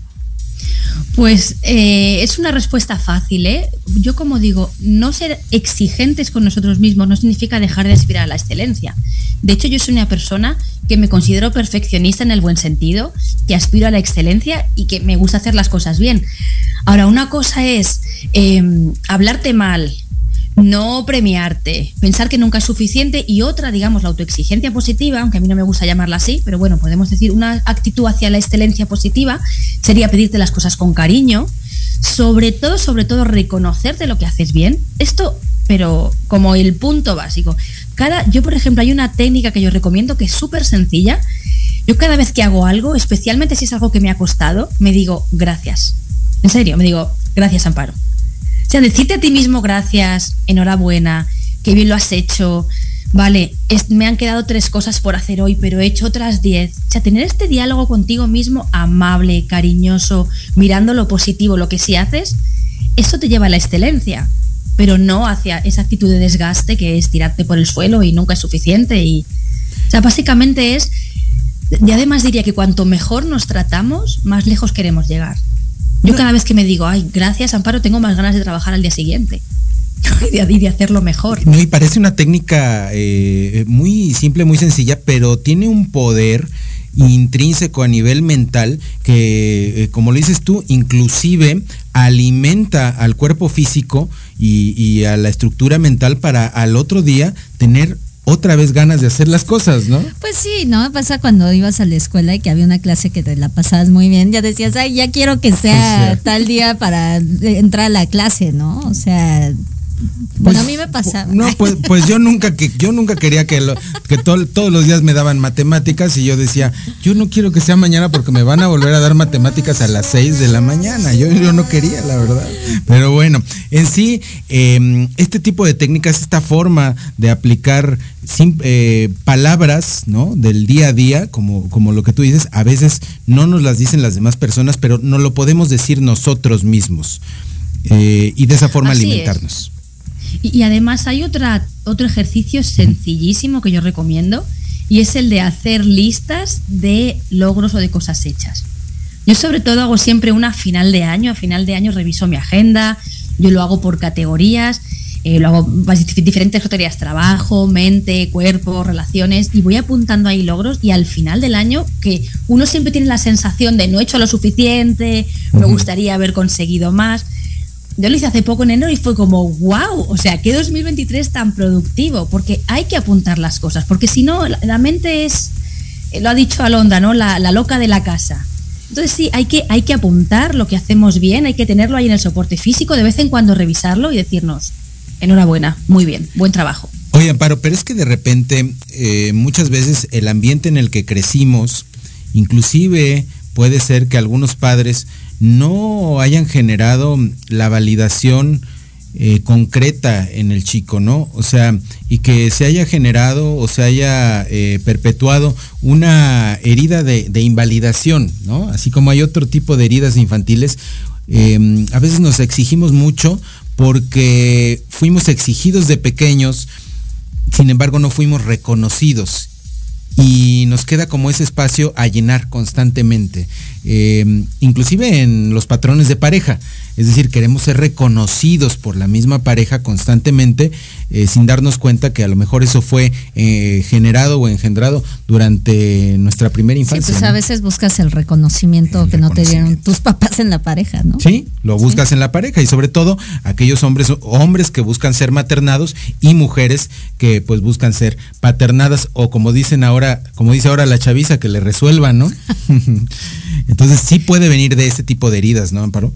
Pues eh, es una respuesta fácil, ¿eh? Yo como digo, no ser exigentes con nosotros mismos no significa dejar de aspirar a la excelencia. De hecho, yo soy una persona que me considero perfeccionista en el buen sentido, que aspiro a la excelencia y que me gusta hacer las cosas bien. Ahora, una cosa es em, hablarte mal, no premiarte, pensar que nunca es suficiente y otra, digamos, la autoexigencia positiva, aunque a mí no me gusta llamarla así, pero bueno, podemos decir una actitud hacia la excelencia positiva sería pedirte las cosas con cariño, sobre todo, sobre todo reconocerte lo que haces bien. Esto, pero como el punto básico. Cada, yo, por ejemplo, hay una técnica que yo recomiendo que es súper sencilla. Yo cada vez que hago algo, especialmente si es algo que me ha costado, me digo gracias. En serio, me digo gracias, Amparo o sea, decirte a ti mismo gracias, enhorabuena, qué bien lo has hecho, vale, me han quedado tres cosas por hacer hoy, pero he hecho otras diez. O sea, tener este diálogo contigo mismo amable, cariñoso, mirando lo positivo, lo que sí haces, eso te lleva a la excelencia, pero no hacia esa actitud de desgaste que es tirarte por el suelo y nunca es suficiente. Y, o sea, básicamente es, y además diría que cuanto mejor nos tratamos, más lejos queremos llegar. Yo cada vez que me digo, ay, gracias Amparo, tengo más ganas de trabajar al día siguiente. y de, hacerlo mejor. No, y parece una técnica eh, muy simple, muy sencilla, pero tiene un poder intrínseco a nivel mental que, eh, como lo dices tú, inclusive alimenta al cuerpo físico y, y, a la estructura mental para al otro día tener otra vez ganas de hacer las cosas, ¿no? Pues sí, ¿no? Pasa cuando ibas a la escuela y que había una clase que te la pasabas muy bien, ya decías, ay, ya quiero que sea tal día para entrar a la clase, ¿no? O sea, bueno, a mí me pasaba. No, pues, pues yo nunca que yo nunca quería que, lo, que todos los días me daban matemáticas y yo decía, yo no quiero que sea mañana porque me van a volver a dar matemáticas a las 6 de la mañana. Yo, yo no quería, la verdad. Pero bueno, en sí, em, este tipo de técnicas, esta forma de aplicar eh, palabras, ¿no? Del día a día, como, como lo que tú dices, a veces no nos las dicen las demás personas, pero no lo podemos decir nosotros mismos. Eh, y de esa forma alimentarnos. Y, además hay otra, otro ejercicio sencillísimo que yo recomiendo y es el de hacer listas de logros o de cosas hechas. Yo sobre todo hago siempre una final de año, a final de año reviso mi agenda, yo lo hago por categorías eh, lo hago diferentes categorías, trabajo, mente, cuerpo, relaciones, y voy apuntando ahí logros y al final del año, que uno siempre tiene la sensación de no he hecho lo suficiente, me gustaría haber conseguido más. Yo lo hice hace poco en enero y fue como, wow, o sea, qué 2023 tan productivo, porque hay que apuntar las cosas, porque si no, la, mente es, eh, lo ha dicho Alonda, ¿no? La, loca de la casa. Entonces sí, hay que, hay que apuntar lo que hacemos bien, hay que tenerlo ahí en el soporte físico, de vez en cuando revisarlo y decirnos, enhorabuena, muy bien, buen trabajo. Oye, Amparo, pero es que de repente eh, muchas veces el ambiente en el que crecimos, inclusive puede ser que algunos padres no hayan generado la validación eh, concreta en el chico, ¿no? O sea, y que se haya generado o se haya eh, perpetuado una herida de, de, invalidación, ¿no? Así como hay otro tipo de heridas infantiles, a veces nos exigimos mucho porque fuimos exigidos de pequeños, sin embargo no fuimos reconocidos y nos queda como ese espacio a llenar constantemente, eh, inclusive en los patrones de pareja. Es decir, queremos ser reconocidos por la misma pareja constantemente eh, sin darnos cuenta que a lo mejor eso fue eh, generado o engendrado durante nuestra primera infancia. Sí, pues a veces buscas el reconocimiento que no te dieron tus papás en la pareja, ¿no? Sí, lo buscas en la pareja y sobre todo aquellos hombres, hombres que buscan ser maternados y mujeres que pues buscan ser paternadas o como dicen ahora, como dice ahora la chaviza, que le resuelvan, ¿no? Entonces sí puede venir de este tipo de heridas, ¿no, Amparo?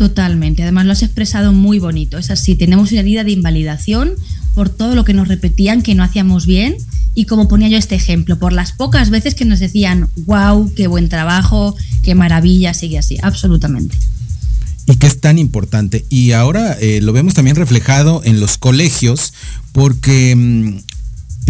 Totalmente. Además lo has expresado muy bonito. Es así, tenemos una herida de invalidación por todo lo que nos repetían que no hacíamos bien y como ponía yo este ejemplo, por las pocas veces que nos decían, wow, qué buen trabajo, qué maravilla, sigue así, absolutamente. Y que es tan importante. Y ahora eh, lo vemos también reflejado en los colegios, porque mm,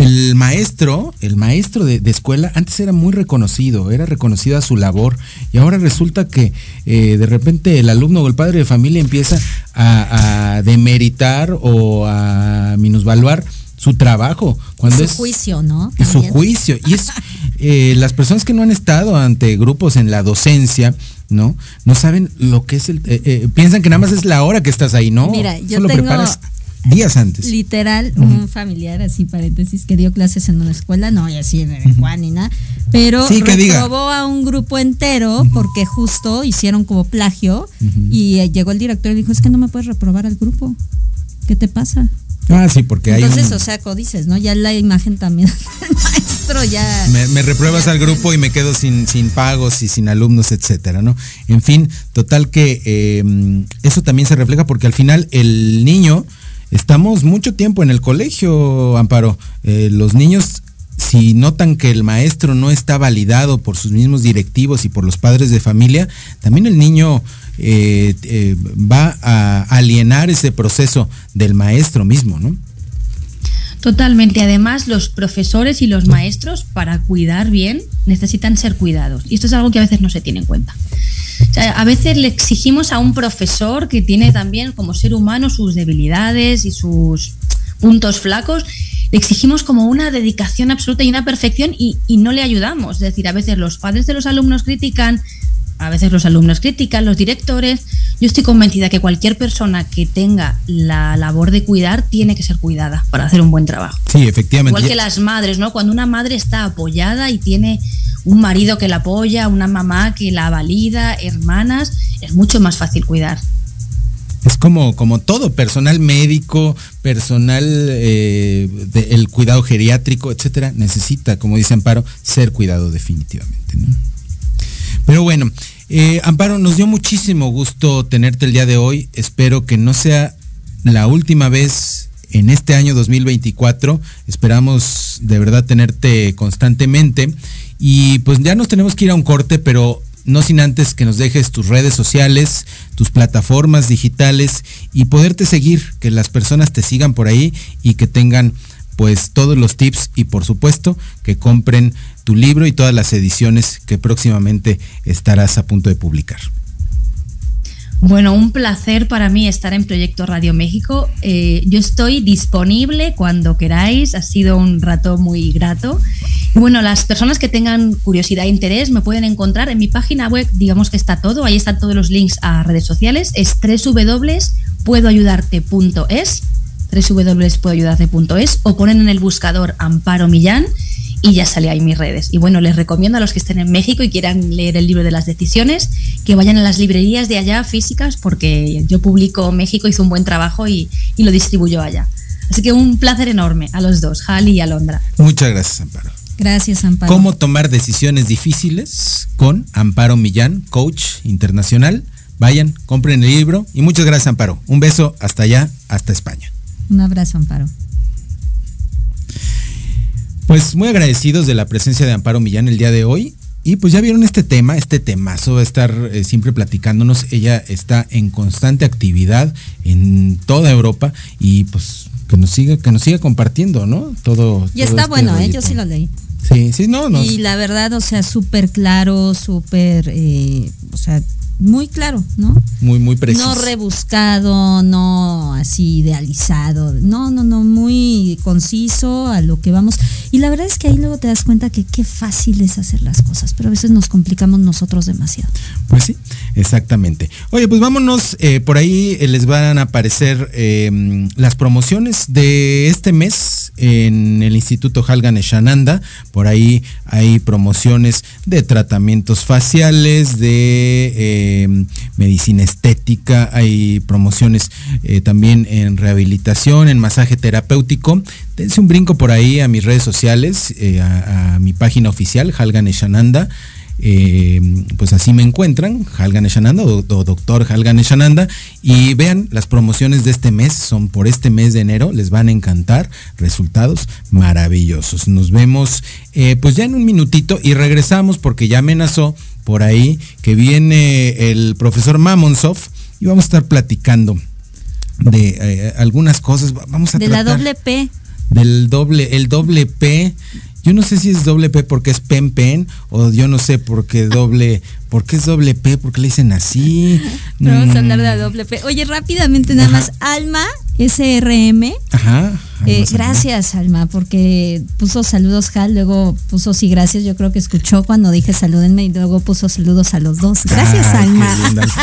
el maestro, el maestro de, escuela, antes era muy reconocido, era reconocida su labor, y ahora resulta que eh, de repente el alumno o el padre de familia empieza a, demeritar o a minusvaluar su trabajo. Cuando su juicio, ¿no? Su juicio. Y es eh, las personas que no han estado ante grupos en la docencia, ¿no? No saben lo que es el. Eh, piensan que nada más es la hora que estás ahí, ¿no? Mira, yo tengo, días antes. Literal, un familiar, así paréntesis, que dio clases en una escuela, no, y así en Juan ni nada, pero sí, reprobó a un grupo entero porque justo hicieron como plagio y eh, llegó el director y dijo, es que no me puedes reprobar al grupo, ¿qué te pasa? Ah, sí, porque hay. Entonces, o sea, codices, ¿no? Ya la imagen también del maestro ya. Me, repruebas al grupo y me quedo sin, sin pagos y sin alumnos, etcétera, ¿no? En fin, total que eh, eso también se refleja porque al final el niño estamos mucho tiempo en el colegio, Amparo. Eh, los niños, si notan que el maestro no está validado por sus mismos directivos y por los padres de familia, también el niño eh, eh, va a alienar ese proceso del maestro mismo, ¿no? Totalmente. Además, los profesores y los maestros, para cuidar bien, necesitan ser cuidados. Y esto es algo que a veces no se tiene en cuenta. a veces le exigimos a un profesor que tiene también como ser humano sus debilidades y sus puntos flacos, le exigimos como una dedicación absoluta y una perfección y, y no le ayudamos. Es decir, a veces los padres de los alumnos critican, a veces los alumnos critican, los directores. Yo estoy convencida que cualquier persona que tenga la labor de cuidar tiene que ser cuidada para hacer un buen trabajo. Sí, efectivamente. Igual que las madres, ¿no? Cuando una madre está apoyada y tiene un marido que la apoya, una mamá que la valida, hermanas, es mucho más fácil cuidar. Es como, como todo, personal médico, personal eh, el cuidado geriátrico, etcétera, necesita, como dice Amparo, ser cuidado definitivamente. ¿no? Pero bueno, eh, Amparo, nos dio muchísimo gusto tenerte el día de hoy. Espero que no sea la última vez en este año 2024. Esperamos de verdad tenerte constantemente. Y pues ya nos tenemos que ir a un corte, pero no sin antes que nos dejes tus redes sociales, tus plataformas digitales y poderte seguir, que las personas te sigan por ahí y que tengan pues todos los tips y por supuesto que compren tu libro y todas las ediciones que próximamente estarás a punto de publicar. Bueno, un placer para mí estar en Proyecto Radio México. Eh, yo estoy disponible cuando queráis, ha sido un rato muy grato. Bueno, las personas que tengan curiosidad e interés me pueden encontrar en mi página web, digamos que está todo, ahí están todos los links a redes sociales, es www.puedoayudarte.es www.puedoayudarte.es o ponen en el buscador Amparo Millán y ya sale ahí mis redes. Y bueno, les recomiendo a los que estén en México y quieran leer el libro de las decisiones que vayan a las librerías de allá físicas porque yo publico México, hizo un buen trabajo y, y lo distribuyo allá. Así que un placer enorme a los dos, Jali y Alondra. Muchas gracias, Amparo. Gracias, Amparo. ¿Cómo tomar decisiones difíciles con Amparo Millán, coach internacional? Vayan, compren el libro y muchas gracias, Amparo. Un beso hasta allá, hasta España. Un abrazo, Amparo. Pues muy agradecidos de la presencia de Amparo Millán el día de hoy. Y pues ya vieron este tema, este temazo va a estar eh, siempre platicándonos. Ella está en constante actividad en toda Europa y pues que nos siga, que nos siga compartiendo, ¿no? Todo. Y está este bueno, ¿eh? yo sí lo leí. Sí, sí, no, no. Y la verdad, o sea, súper claro, súper, eh, o sea, muy claro, ¿no? Muy, muy preciso. No rebuscado, no así idealizado, no, no, no, muy conciso a lo que vamos. Y la verdad es que ahí luego te das cuenta que qué fácil es hacer las cosas, pero a veces nos complicamos nosotros demasiado. Pues sí, exactamente. Oye, pues vámonos, eh, por ahí eh, les van a aparecer em, las promociones de este mes en el Instituto Halgan Eshananda. Por ahí hay promociones de tratamientos faciales, de... Em, medicina estética, hay promociones eh, también en rehabilitación, en masaje terapéutico. Dense un brinco por ahí a mis redes sociales, eh, a, mi página oficial, Halgan Eshananda. Em, pues así me encuentran, Halgan Eshananda o, doctor Halgan Eshananda, y vean las promociones de este mes, son por este mes de enero, les van a encantar, resultados maravillosos. Nos vemos eh, pues ya en un minutito y regresamos porque ya amenazó por ahí que viene el profesor Mamonsov y vamos a estar platicando de eh, algunas cosas. Vamos a de la doble P. Del doble, el doble P. Yo no sé si es doble P porque es pen pen o yo no sé por qué doble, por qué es doble P, porque le dicen así. vamos a hablar de la mm. doble P. Oye, rápidamente nada más, Alma SRM. Ajá. Eh, gracias, Alma, porque puso saludos Hal, luego puso sí, gracias. Yo creo que escuchó cuando dije salúdenme y luego puso saludos a los dos. Gracias, Alma.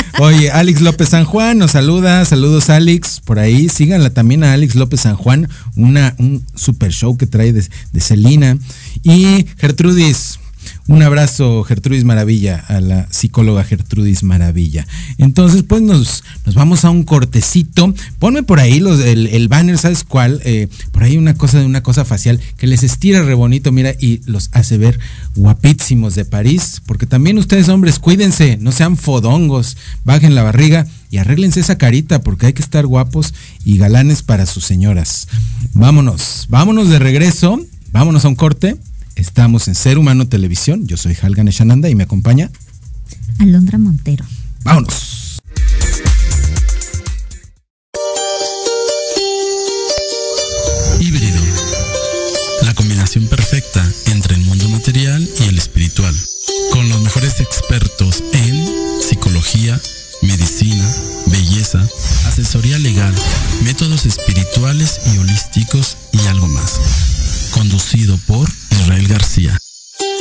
Oye, Alex López San Juan nos saluda. Saludos, Alex. Por ahí, síganla también a Alex López San Juan, una, un super show que trae de, de Celina. Y Gertrudis, un abrazo, Gertrudis Maravilla, a la psicóloga Gertrudis Maravilla. Entonces, pues nos, nos vamos a un cortecito. Ponme por ahí los, el, banner, ¿sabes cuál? Eh, por ahí una cosa de una cosa facial que les estira re bonito, mira, y los hace ver guapísimos de París. Porque también ustedes, hombres, cuídense, no sean fodongos, bajen la barriga y arréglense esa carita porque hay que estar guapos y galanes para sus señoras. Vámonos, vámonos de regreso, vámonos a un corte Estamos en Ser Humano Televisión. Yo soy Halgan Eshananda y me acompaña Alondra Montero. Vámonos. Híbrido. La combinación perfecta entre el mundo material y el espiritual. Con los mejores expertos en psicología, medicina, belleza, asesoría legal, métodos espirituales y holísticos y algo más. Conducido por Israel García.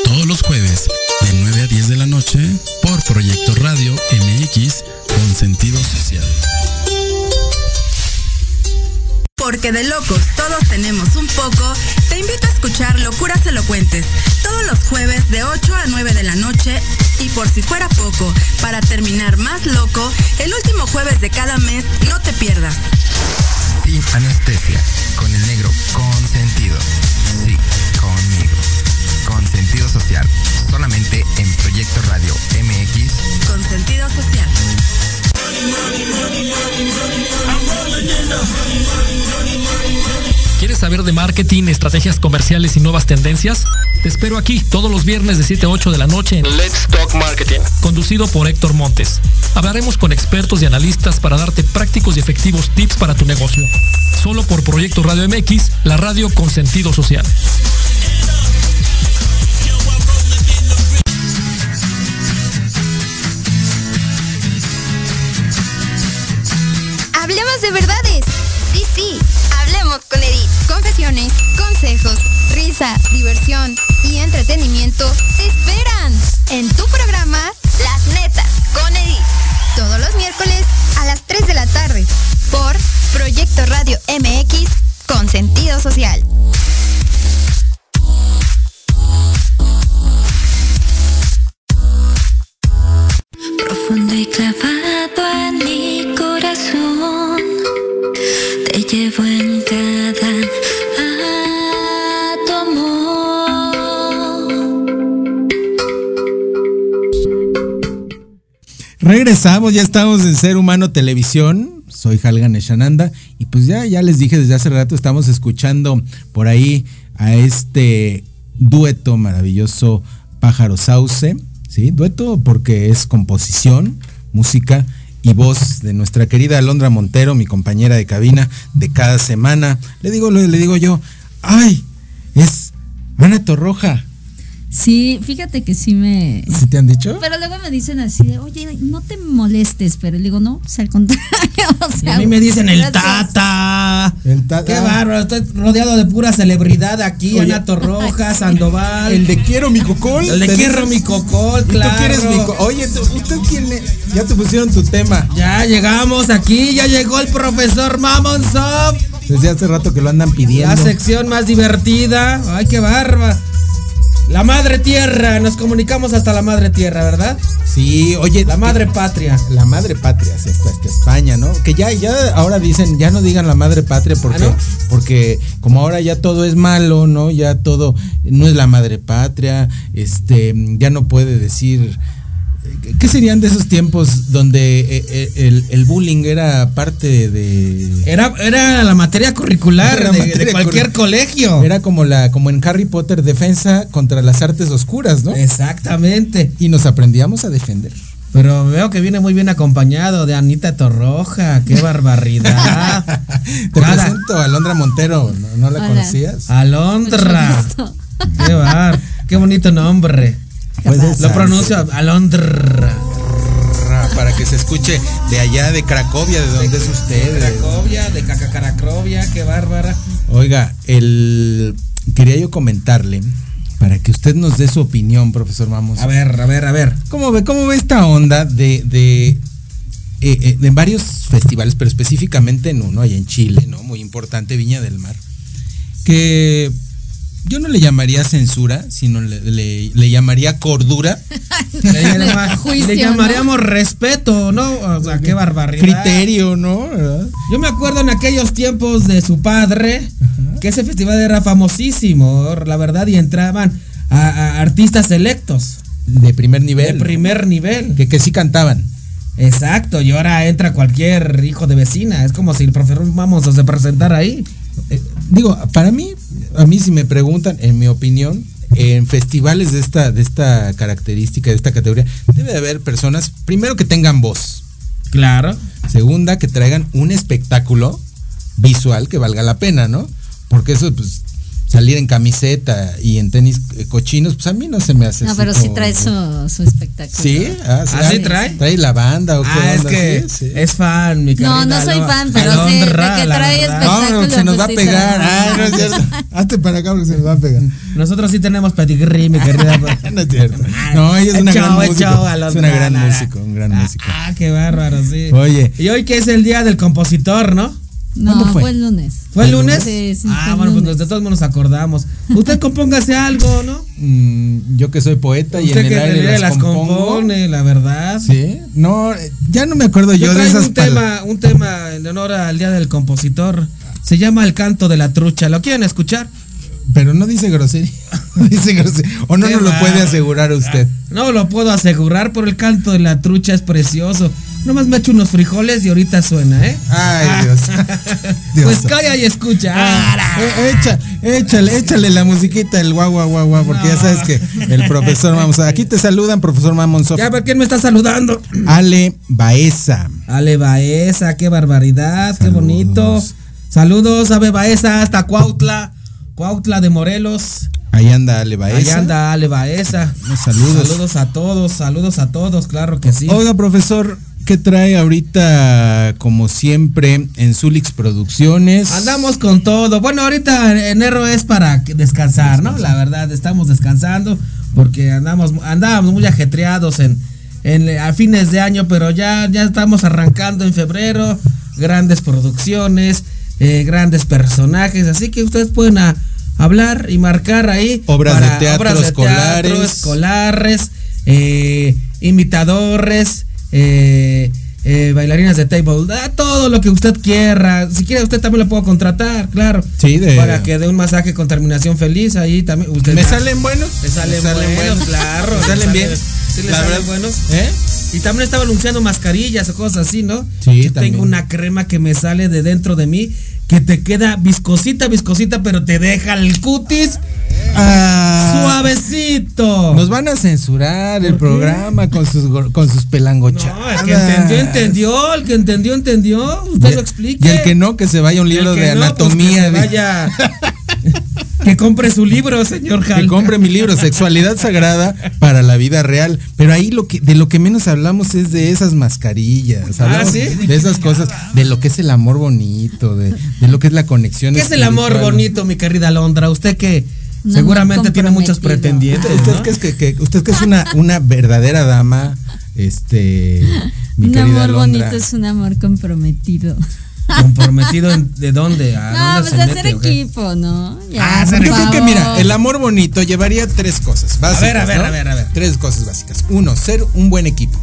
Todos los jueves, de 9 a 10 de la noche, por Proyecto Radio MX con sentido social. Porque de locos todos tenemos un poco, te invito a escuchar Locuras Elocuentes, todos los jueves de 8 a 9 de la noche y por si fuera poco, para terminar más loco, el último jueves de cada mes, no te pierdas. Sin anestesia, con el negro consentido. Sí, conmigo. Con sentido social. Solamente en Proyecto Radio MX. Con sentido social. ¿Quieres saber de marketing, estrategias comerciales y nuevas tendencias? Te espero aquí todos los viernes de 7 a 8 de la noche en Let's Talk Marketing, conducido por Héctor Montes. Hablaremos con expertos y analistas para darte prácticos y efectivos tips para tu negocio. Solo por Proyecto Radio MX, la radio con sentido social. Hablemos de verdades. Sí, sí con Edith. Confesiones, consejos, risa, diversión entretenimiento te esperan en tu programa Las Netas con Edith. Todos los miércoles a las 3 de la tarde por Proyecto Radio MX con sentido social. Ya estamos en Ser Humano Televisión. Soy Halgan Eshananda y pues ya, ya les dije desde hace rato, estamos escuchando por ahí a este dueto maravilloso Pájaro Sauce, ¿sí? Dueto porque es composición, música y voz de nuestra querida Alondra Montero, mi compañera de cabina de cada semana. Le digo, le digo yo, ay, es Ana Torroja. Sí, fíjate que sí me. ¿Sí te han dicho? Pero luego me dicen así de, oye, no te molestes, pero le digo, no, o sea, al contrario. O sea, a mí me dicen el tata. El tata. Qué bárbaro, estoy rodeado de pura celebridad aquí, Ana Torroja, Sandoval. El de quiero mi cocol. El de quiero mi cocol, claro. ¿Tú quieres mi cocol? Oye, ¿usted quién es? Ya te pusieron tu tema. Ya llegamos aquí, ya llegó el profesor Mamon Soft. Desde hace rato que lo andan pidiendo. La sección más divertida. Ay, qué barba. La madre tierra, nos comunicamos hasta la madre tierra, ¿verdad? Sí, oye, la madre patria. La madre patria, sí, hasta, hasta España, ¿no? Que ya, ya ahora dicen, ya no digan la madre patria porque, ¿Ah, no? porque como ahora ya todo es malo, ¿no? Ya todo no es la madre patria, este, ya no puede decir. ¿Qué serían de esos tiempos donde eh, el, el bullying era parte de. Era, era la materia curricular Era de, materia de cualquier colegio. Era como la, como en Harry Potter, defensa contra las artes oscuras, ¿no? Exactamente. Y nos aprendíamos a defender. Pero veo que viene muy bien acompañado de Anita Torroja. ¡Qué barbaridad! Te Cada- presento a Alondra Montero, ¿no, no la Hola. conocías? Alondra. ¡Qué bar! ¡Qué bonito nombre! Pues es- Lo pronuncio Alondra. Para que se escuche de allá de Cracovia, de donde es usted. De Cracovia, de Cacacaracrovia, qué bárbara. Oiga, el quería yo comentarle para que usted nos dé su opinión, profesor Vamos. A ver, a ver, a ver. ¿Cómo ve, cómo ve esta onda de, de, eh, eh, de varios festivales, pero específicamente en uno, allá en Chile, ¿no? Muy importante, Viña del Mar. Que yo no le llamaría censura, sino le, le- le llamaría cordura. Le, llama- Juicio, le ¿no? llamaríamos respeto, ¿no? O sea, qué barbaridad. Criterio, ¿no? ¿Verdad? Yo me acuerdo en aquellos tiempos de su padre que ese festival era famosísimo, la verdad, y entraban a, a artistas selectos De primer de nivel. primer nivel. Que, que sí cantaban. Exacto, y ahora entra cualquier hijo de vecina. Es como si el profesor Vamos se presentara ahí. Eh, digo, para mí, a mí si me preguntan, en mi opinión, en festivales de esta, de esta característica, de esta categoría, debe de haber personas, primero que tengan voz, Claro. segunda que traigan un espectáculo visual que valga la pena, ¿no? Porque eso, pues, salir en camiseta y en tenis eh, cochinos, pues a mí no se me hace No, así pero sí como- trae su, su espectáculo. ¿Sí? Ah, sí, ¿Ah, sí ah, trae? ¿Trae la banda o qué Ah, es que Sí, sí. es fan, mi No, querida no soy fan, pero sí, de que trae espectáculo. No, se nos va a sí, pegar. Ay, no es cierto. Hazte para acá porque se nos va a pegar. Nosotros sí tenemos pedigrí, mi querida. no es cierto. No, ella es una gran músico. chao, Es una gran músico, un gran Ah, músico. Ah, qué bárbaro, sí. Oye. Y hoy que es el día del compositor, ¿no? No, ¿Cuándo fue? fue? el lunes. ¿Fue el lunes? Sí, sí, ah, bueno, pues lunes. de todos modos nos acordamos. Usted compóngase algo, ¿no? Mm, yo que soy poeta y en Usted el que aire las, las compone, la verdad. Sí. No, ya no me acuerdo yo, Yo de traigo esas un tema, un tema en honor al día del compositor. Se llama El canto de la trucha. ¿Lo quieren escuchar? Pero no dice grosería. No dice grosería. O no nos lo puede asegurar usted. No lo puedo asegurar, pero el canto de la trucha es precioso. Nomás me echo unos frijoles y ahorita suena, ¿eh? Ay, Dios. Dios. Pues calla y escucha. Eh, echa- échale, échale la musiquita, el guau, guau, guau, guau, porque ya sabes que el profesor Mamón. Aquí te saludan, profesor Mamón Sof. Ya, ¿por quién me está saludando? Ale Baeza. Ale Baeza, qué barbaridad, qué bonito. Saludos, Ave Baeza, hasta Cuautla, Cuautla de Morelos. Ahí anda Ale Baeza. Allá anda Ale Baeza. saludos. Saludos a todos, saludos a todos, claro que sí. Oiga, profesor, ¿qué trae ahorita, como siempre, en Zulix Producciones? Andamos con todo. Bueno, ahorita enero es para que- descansar, ¿no? La verdad, estamos descansando porque andamos, andábamos muy ajetreados en, en a fines de año, pero ya, ya estamos arrancando en febrero, grandes producciones. eh, grandes personajes, así que ustedes pueden hablar y marcar ahí obras de teatro obras de escolares, teatro, escolares eh, imitadores, eh, eh, bailarinas de table, da todo lo que usted quiera. Si quiere, usted también lo puedo contratar, claro. Sí, de- Para que dé un masaje con terminación feliz ahí también. Usted ¿Me salen buenos? Me salen, Me salen buenos, buenos. claro. ¿Me salen bien? Sí, salen buenos. ¿Eh? Y también estaba anunciando mascarillas o cosas así, ¿no? Sí, Yo también. tengo una crema que me sale de dentro de mí que te queda viscosita, viscosita, pero te deja el cutis Ah. suavecito. Nos van a censurar el programa con sus con sus pelangochadas. No, el que entendió, entendió. El que entendió, entendió. Usted lo explique. Y el que no, que se vaya un libro de no, pues, anatomía. que se vaya. Que compre su libro, señor Hal. que compre mi libro Sexualidad Sagrada para la vida real. Pero ahí lo que de lo que menos hablamos es de esas mascarillas. Hablamos Ah, ¿sí? De esas cosas, de lo que es el amor bonito, de, de lo que es la conexión. ¿Qué es el amor bonito, mi querida Londra? Usted que seguramente tiene muchos pretendientes. Usted ¿no? que es que, que- usted que es una, una verdadera dama, este mi un amor Londra. bonito es un amor comprometido. ¿Comprometido en- de dónde? ¿A No, dónde pues se hacer mete, equipo, ¿no? Ya, Ah, Yo creo que favor. mira, el amor bonito llevaría tres cosas básicas. A ver, a ver, ¿no? a ver, a ver. Tres cosas básicas. Uno, ser un buen equipo.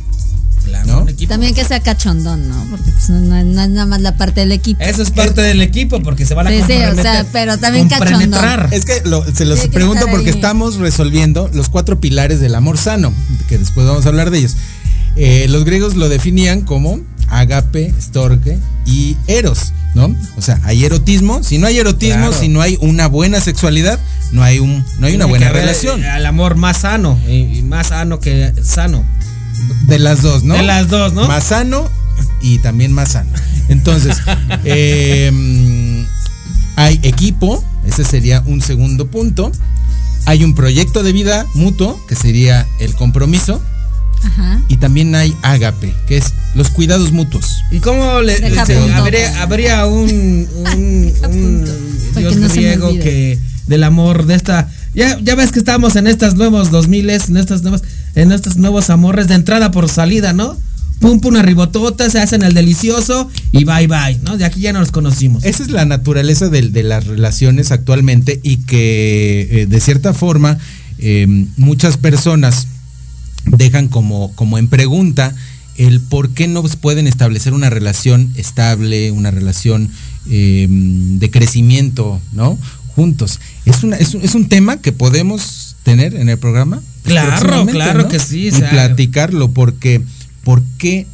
Claro, ¿No? equipo. También que sea cachondón, ¿no? Porque pues no, no es nada más la parte del equipo. Eso es parte del equipo porque se van a Sí, sí, o sea, pero también compenetrar. Es que lo- se los Tiene pregunto porque ahí. estamos resolviendo los cuatro pilares del amor sano, que después vamos a hablar de ellos. Eh, los griegos lo definían como agape, storge y eros, ¿no? O sea, hay erotismo. Si no hay erotismo, Claro. si no hay una buena sexualidad, no hay un, no hay una buena relación. Al amor más sano y, y más sano que sano. De las dos, ¿no? De las dos, ¿no? Más sano y también más sano. Entonces, eh, mm, hay equipo, ese sería un segundo punto. Hay un proyecto de vida mutuo, que sería el compromiso. Ajá. Y también hay ágape, que es los cuidados mutuos. ¿Y cómo le, le- Deja se- punto. habría, habría un, un, dios no griego que del amor de esta ya, ya ves que estamos en estas nuevos 2000 en estas nuevas en estos nuevos amores de entrada por salida, ¿no? Pum pum una ribotota, se hacen el delicioso y bye bye, ¿no? De aquí ya nos conocimos. Esa es la naturaleza del- de, las relaciones actualmente y que eh, de cierta forma eh, muchas personas dejan como, como en pregunta el por qué no pueden establecer una relación estable, una relación eh, de crecimiento, ¿no? Juntos. Es, una, es, un- es un tema que podemos tener en el programa. Claro, claro que sí, Y platicarlo porque, ¿por qué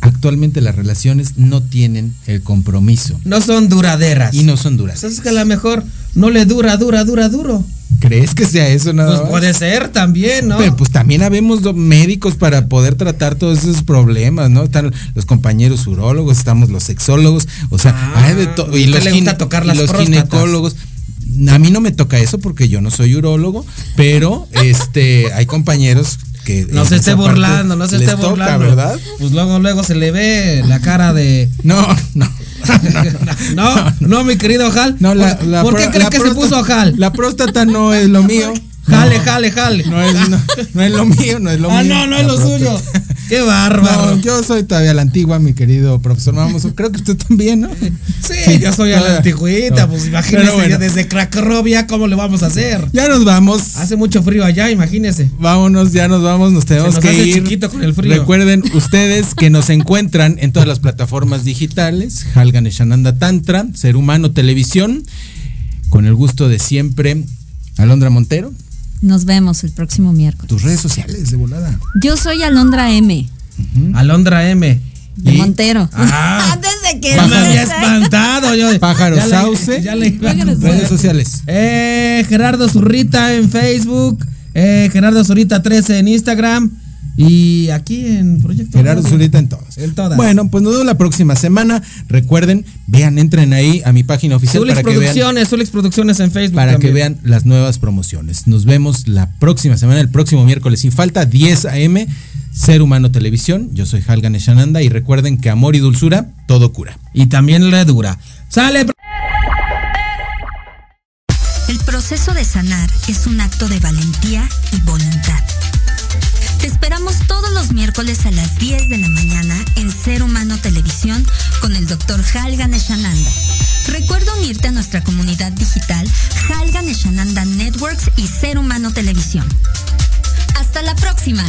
actualmente las relaciones no tienen el compromiso? No son duraderas. Y no son duras. Pues es que a lo mejor no le dura, dura, dura, duro. ¿Crees que sea eso nada Pues más? puede ser también, ¿no? Pero pues también habemos médicos para poder tratar todos esos problemas, ¿no? Están los compañeros urólogos, estamos los sexólogos, o sea, Ah, hay de todo. ¿a Y los, le gusta tocar las los ginecólogos. A mí no me toca eso porque yo no soy urólogo, pero este hay compañeros que No se esté burlando, no se esté toca, burlando. ¿verdad? Pues luego, luego se le ve la cara de. No, no. No, no, mi querido. No, la, ¿Por, la por qué crees que se puso Hal? La próstata no es lo mío. Jale, jale, jale. No es, no, no es lo mío, no es lo ah, mío. no, no es lo suyo. Qué bárbaro. No, yo soy todavía la antigua, mi querido profesor. Vamos, creo que usted también, ¿no? Sí, yo soy a la antigüita, pues imagínese, bueno. ya desde Cracovia, ¿cómo le vamos a hacer? Ya nos vamos. Hace mucho frío allá, imagínese. Vámonos, ya nos vamos, nos tenemos nos que hace ir. chiquito con el frío. Recuerden ustedes que nos encuentran en todas las plataformas digitales, Halgan Shananda Tantra, Ser Humano Televisión, con el gusto de siempre, Alondra Montero, Nos vemos el próximo miércoles. tus redes sociales de volada. Yo soy Alondra M. Alondra M. De Y- Montero. Ah. Antes de que Ya me había espantado yo. Pájaro Ya le- Sauce. ya le iba a Pájaro comprar. Redes sociales. Eh, Gerardo Zurrita en Facebook. Eh, Gerardo Zurrita 13 en Instagram. Y aquí en Proyecto. Gerardo Radio. Zurita en todas. En todas. Bueno, pues nos vemos la próxima semana. Recuerden, vean, entren ahí a mi página oficial Zulix para que vean Producciones, Zulix Producciones en Facebook. para que vean las nuevas promociones. Nos vemos la próxima semana, el próximo miércoles sin falta, 10 a.m. Ser Humano Televisión. Yo soy Halgan Eshananda y recuerden que amor y dulzura, todo cura. Y también le dura. Sale. El proceso de sanar es un acto de valentía y voluntad. Te esperamos todos los miércoles a las 10 de la mañana en Ser Humano Televisión con el Dr. Halgan Eshananda. Recuerda unirte a nuestra comunidad digital Halgan Shananda Networks y Ser Humano Televisión. Hasta la próxima.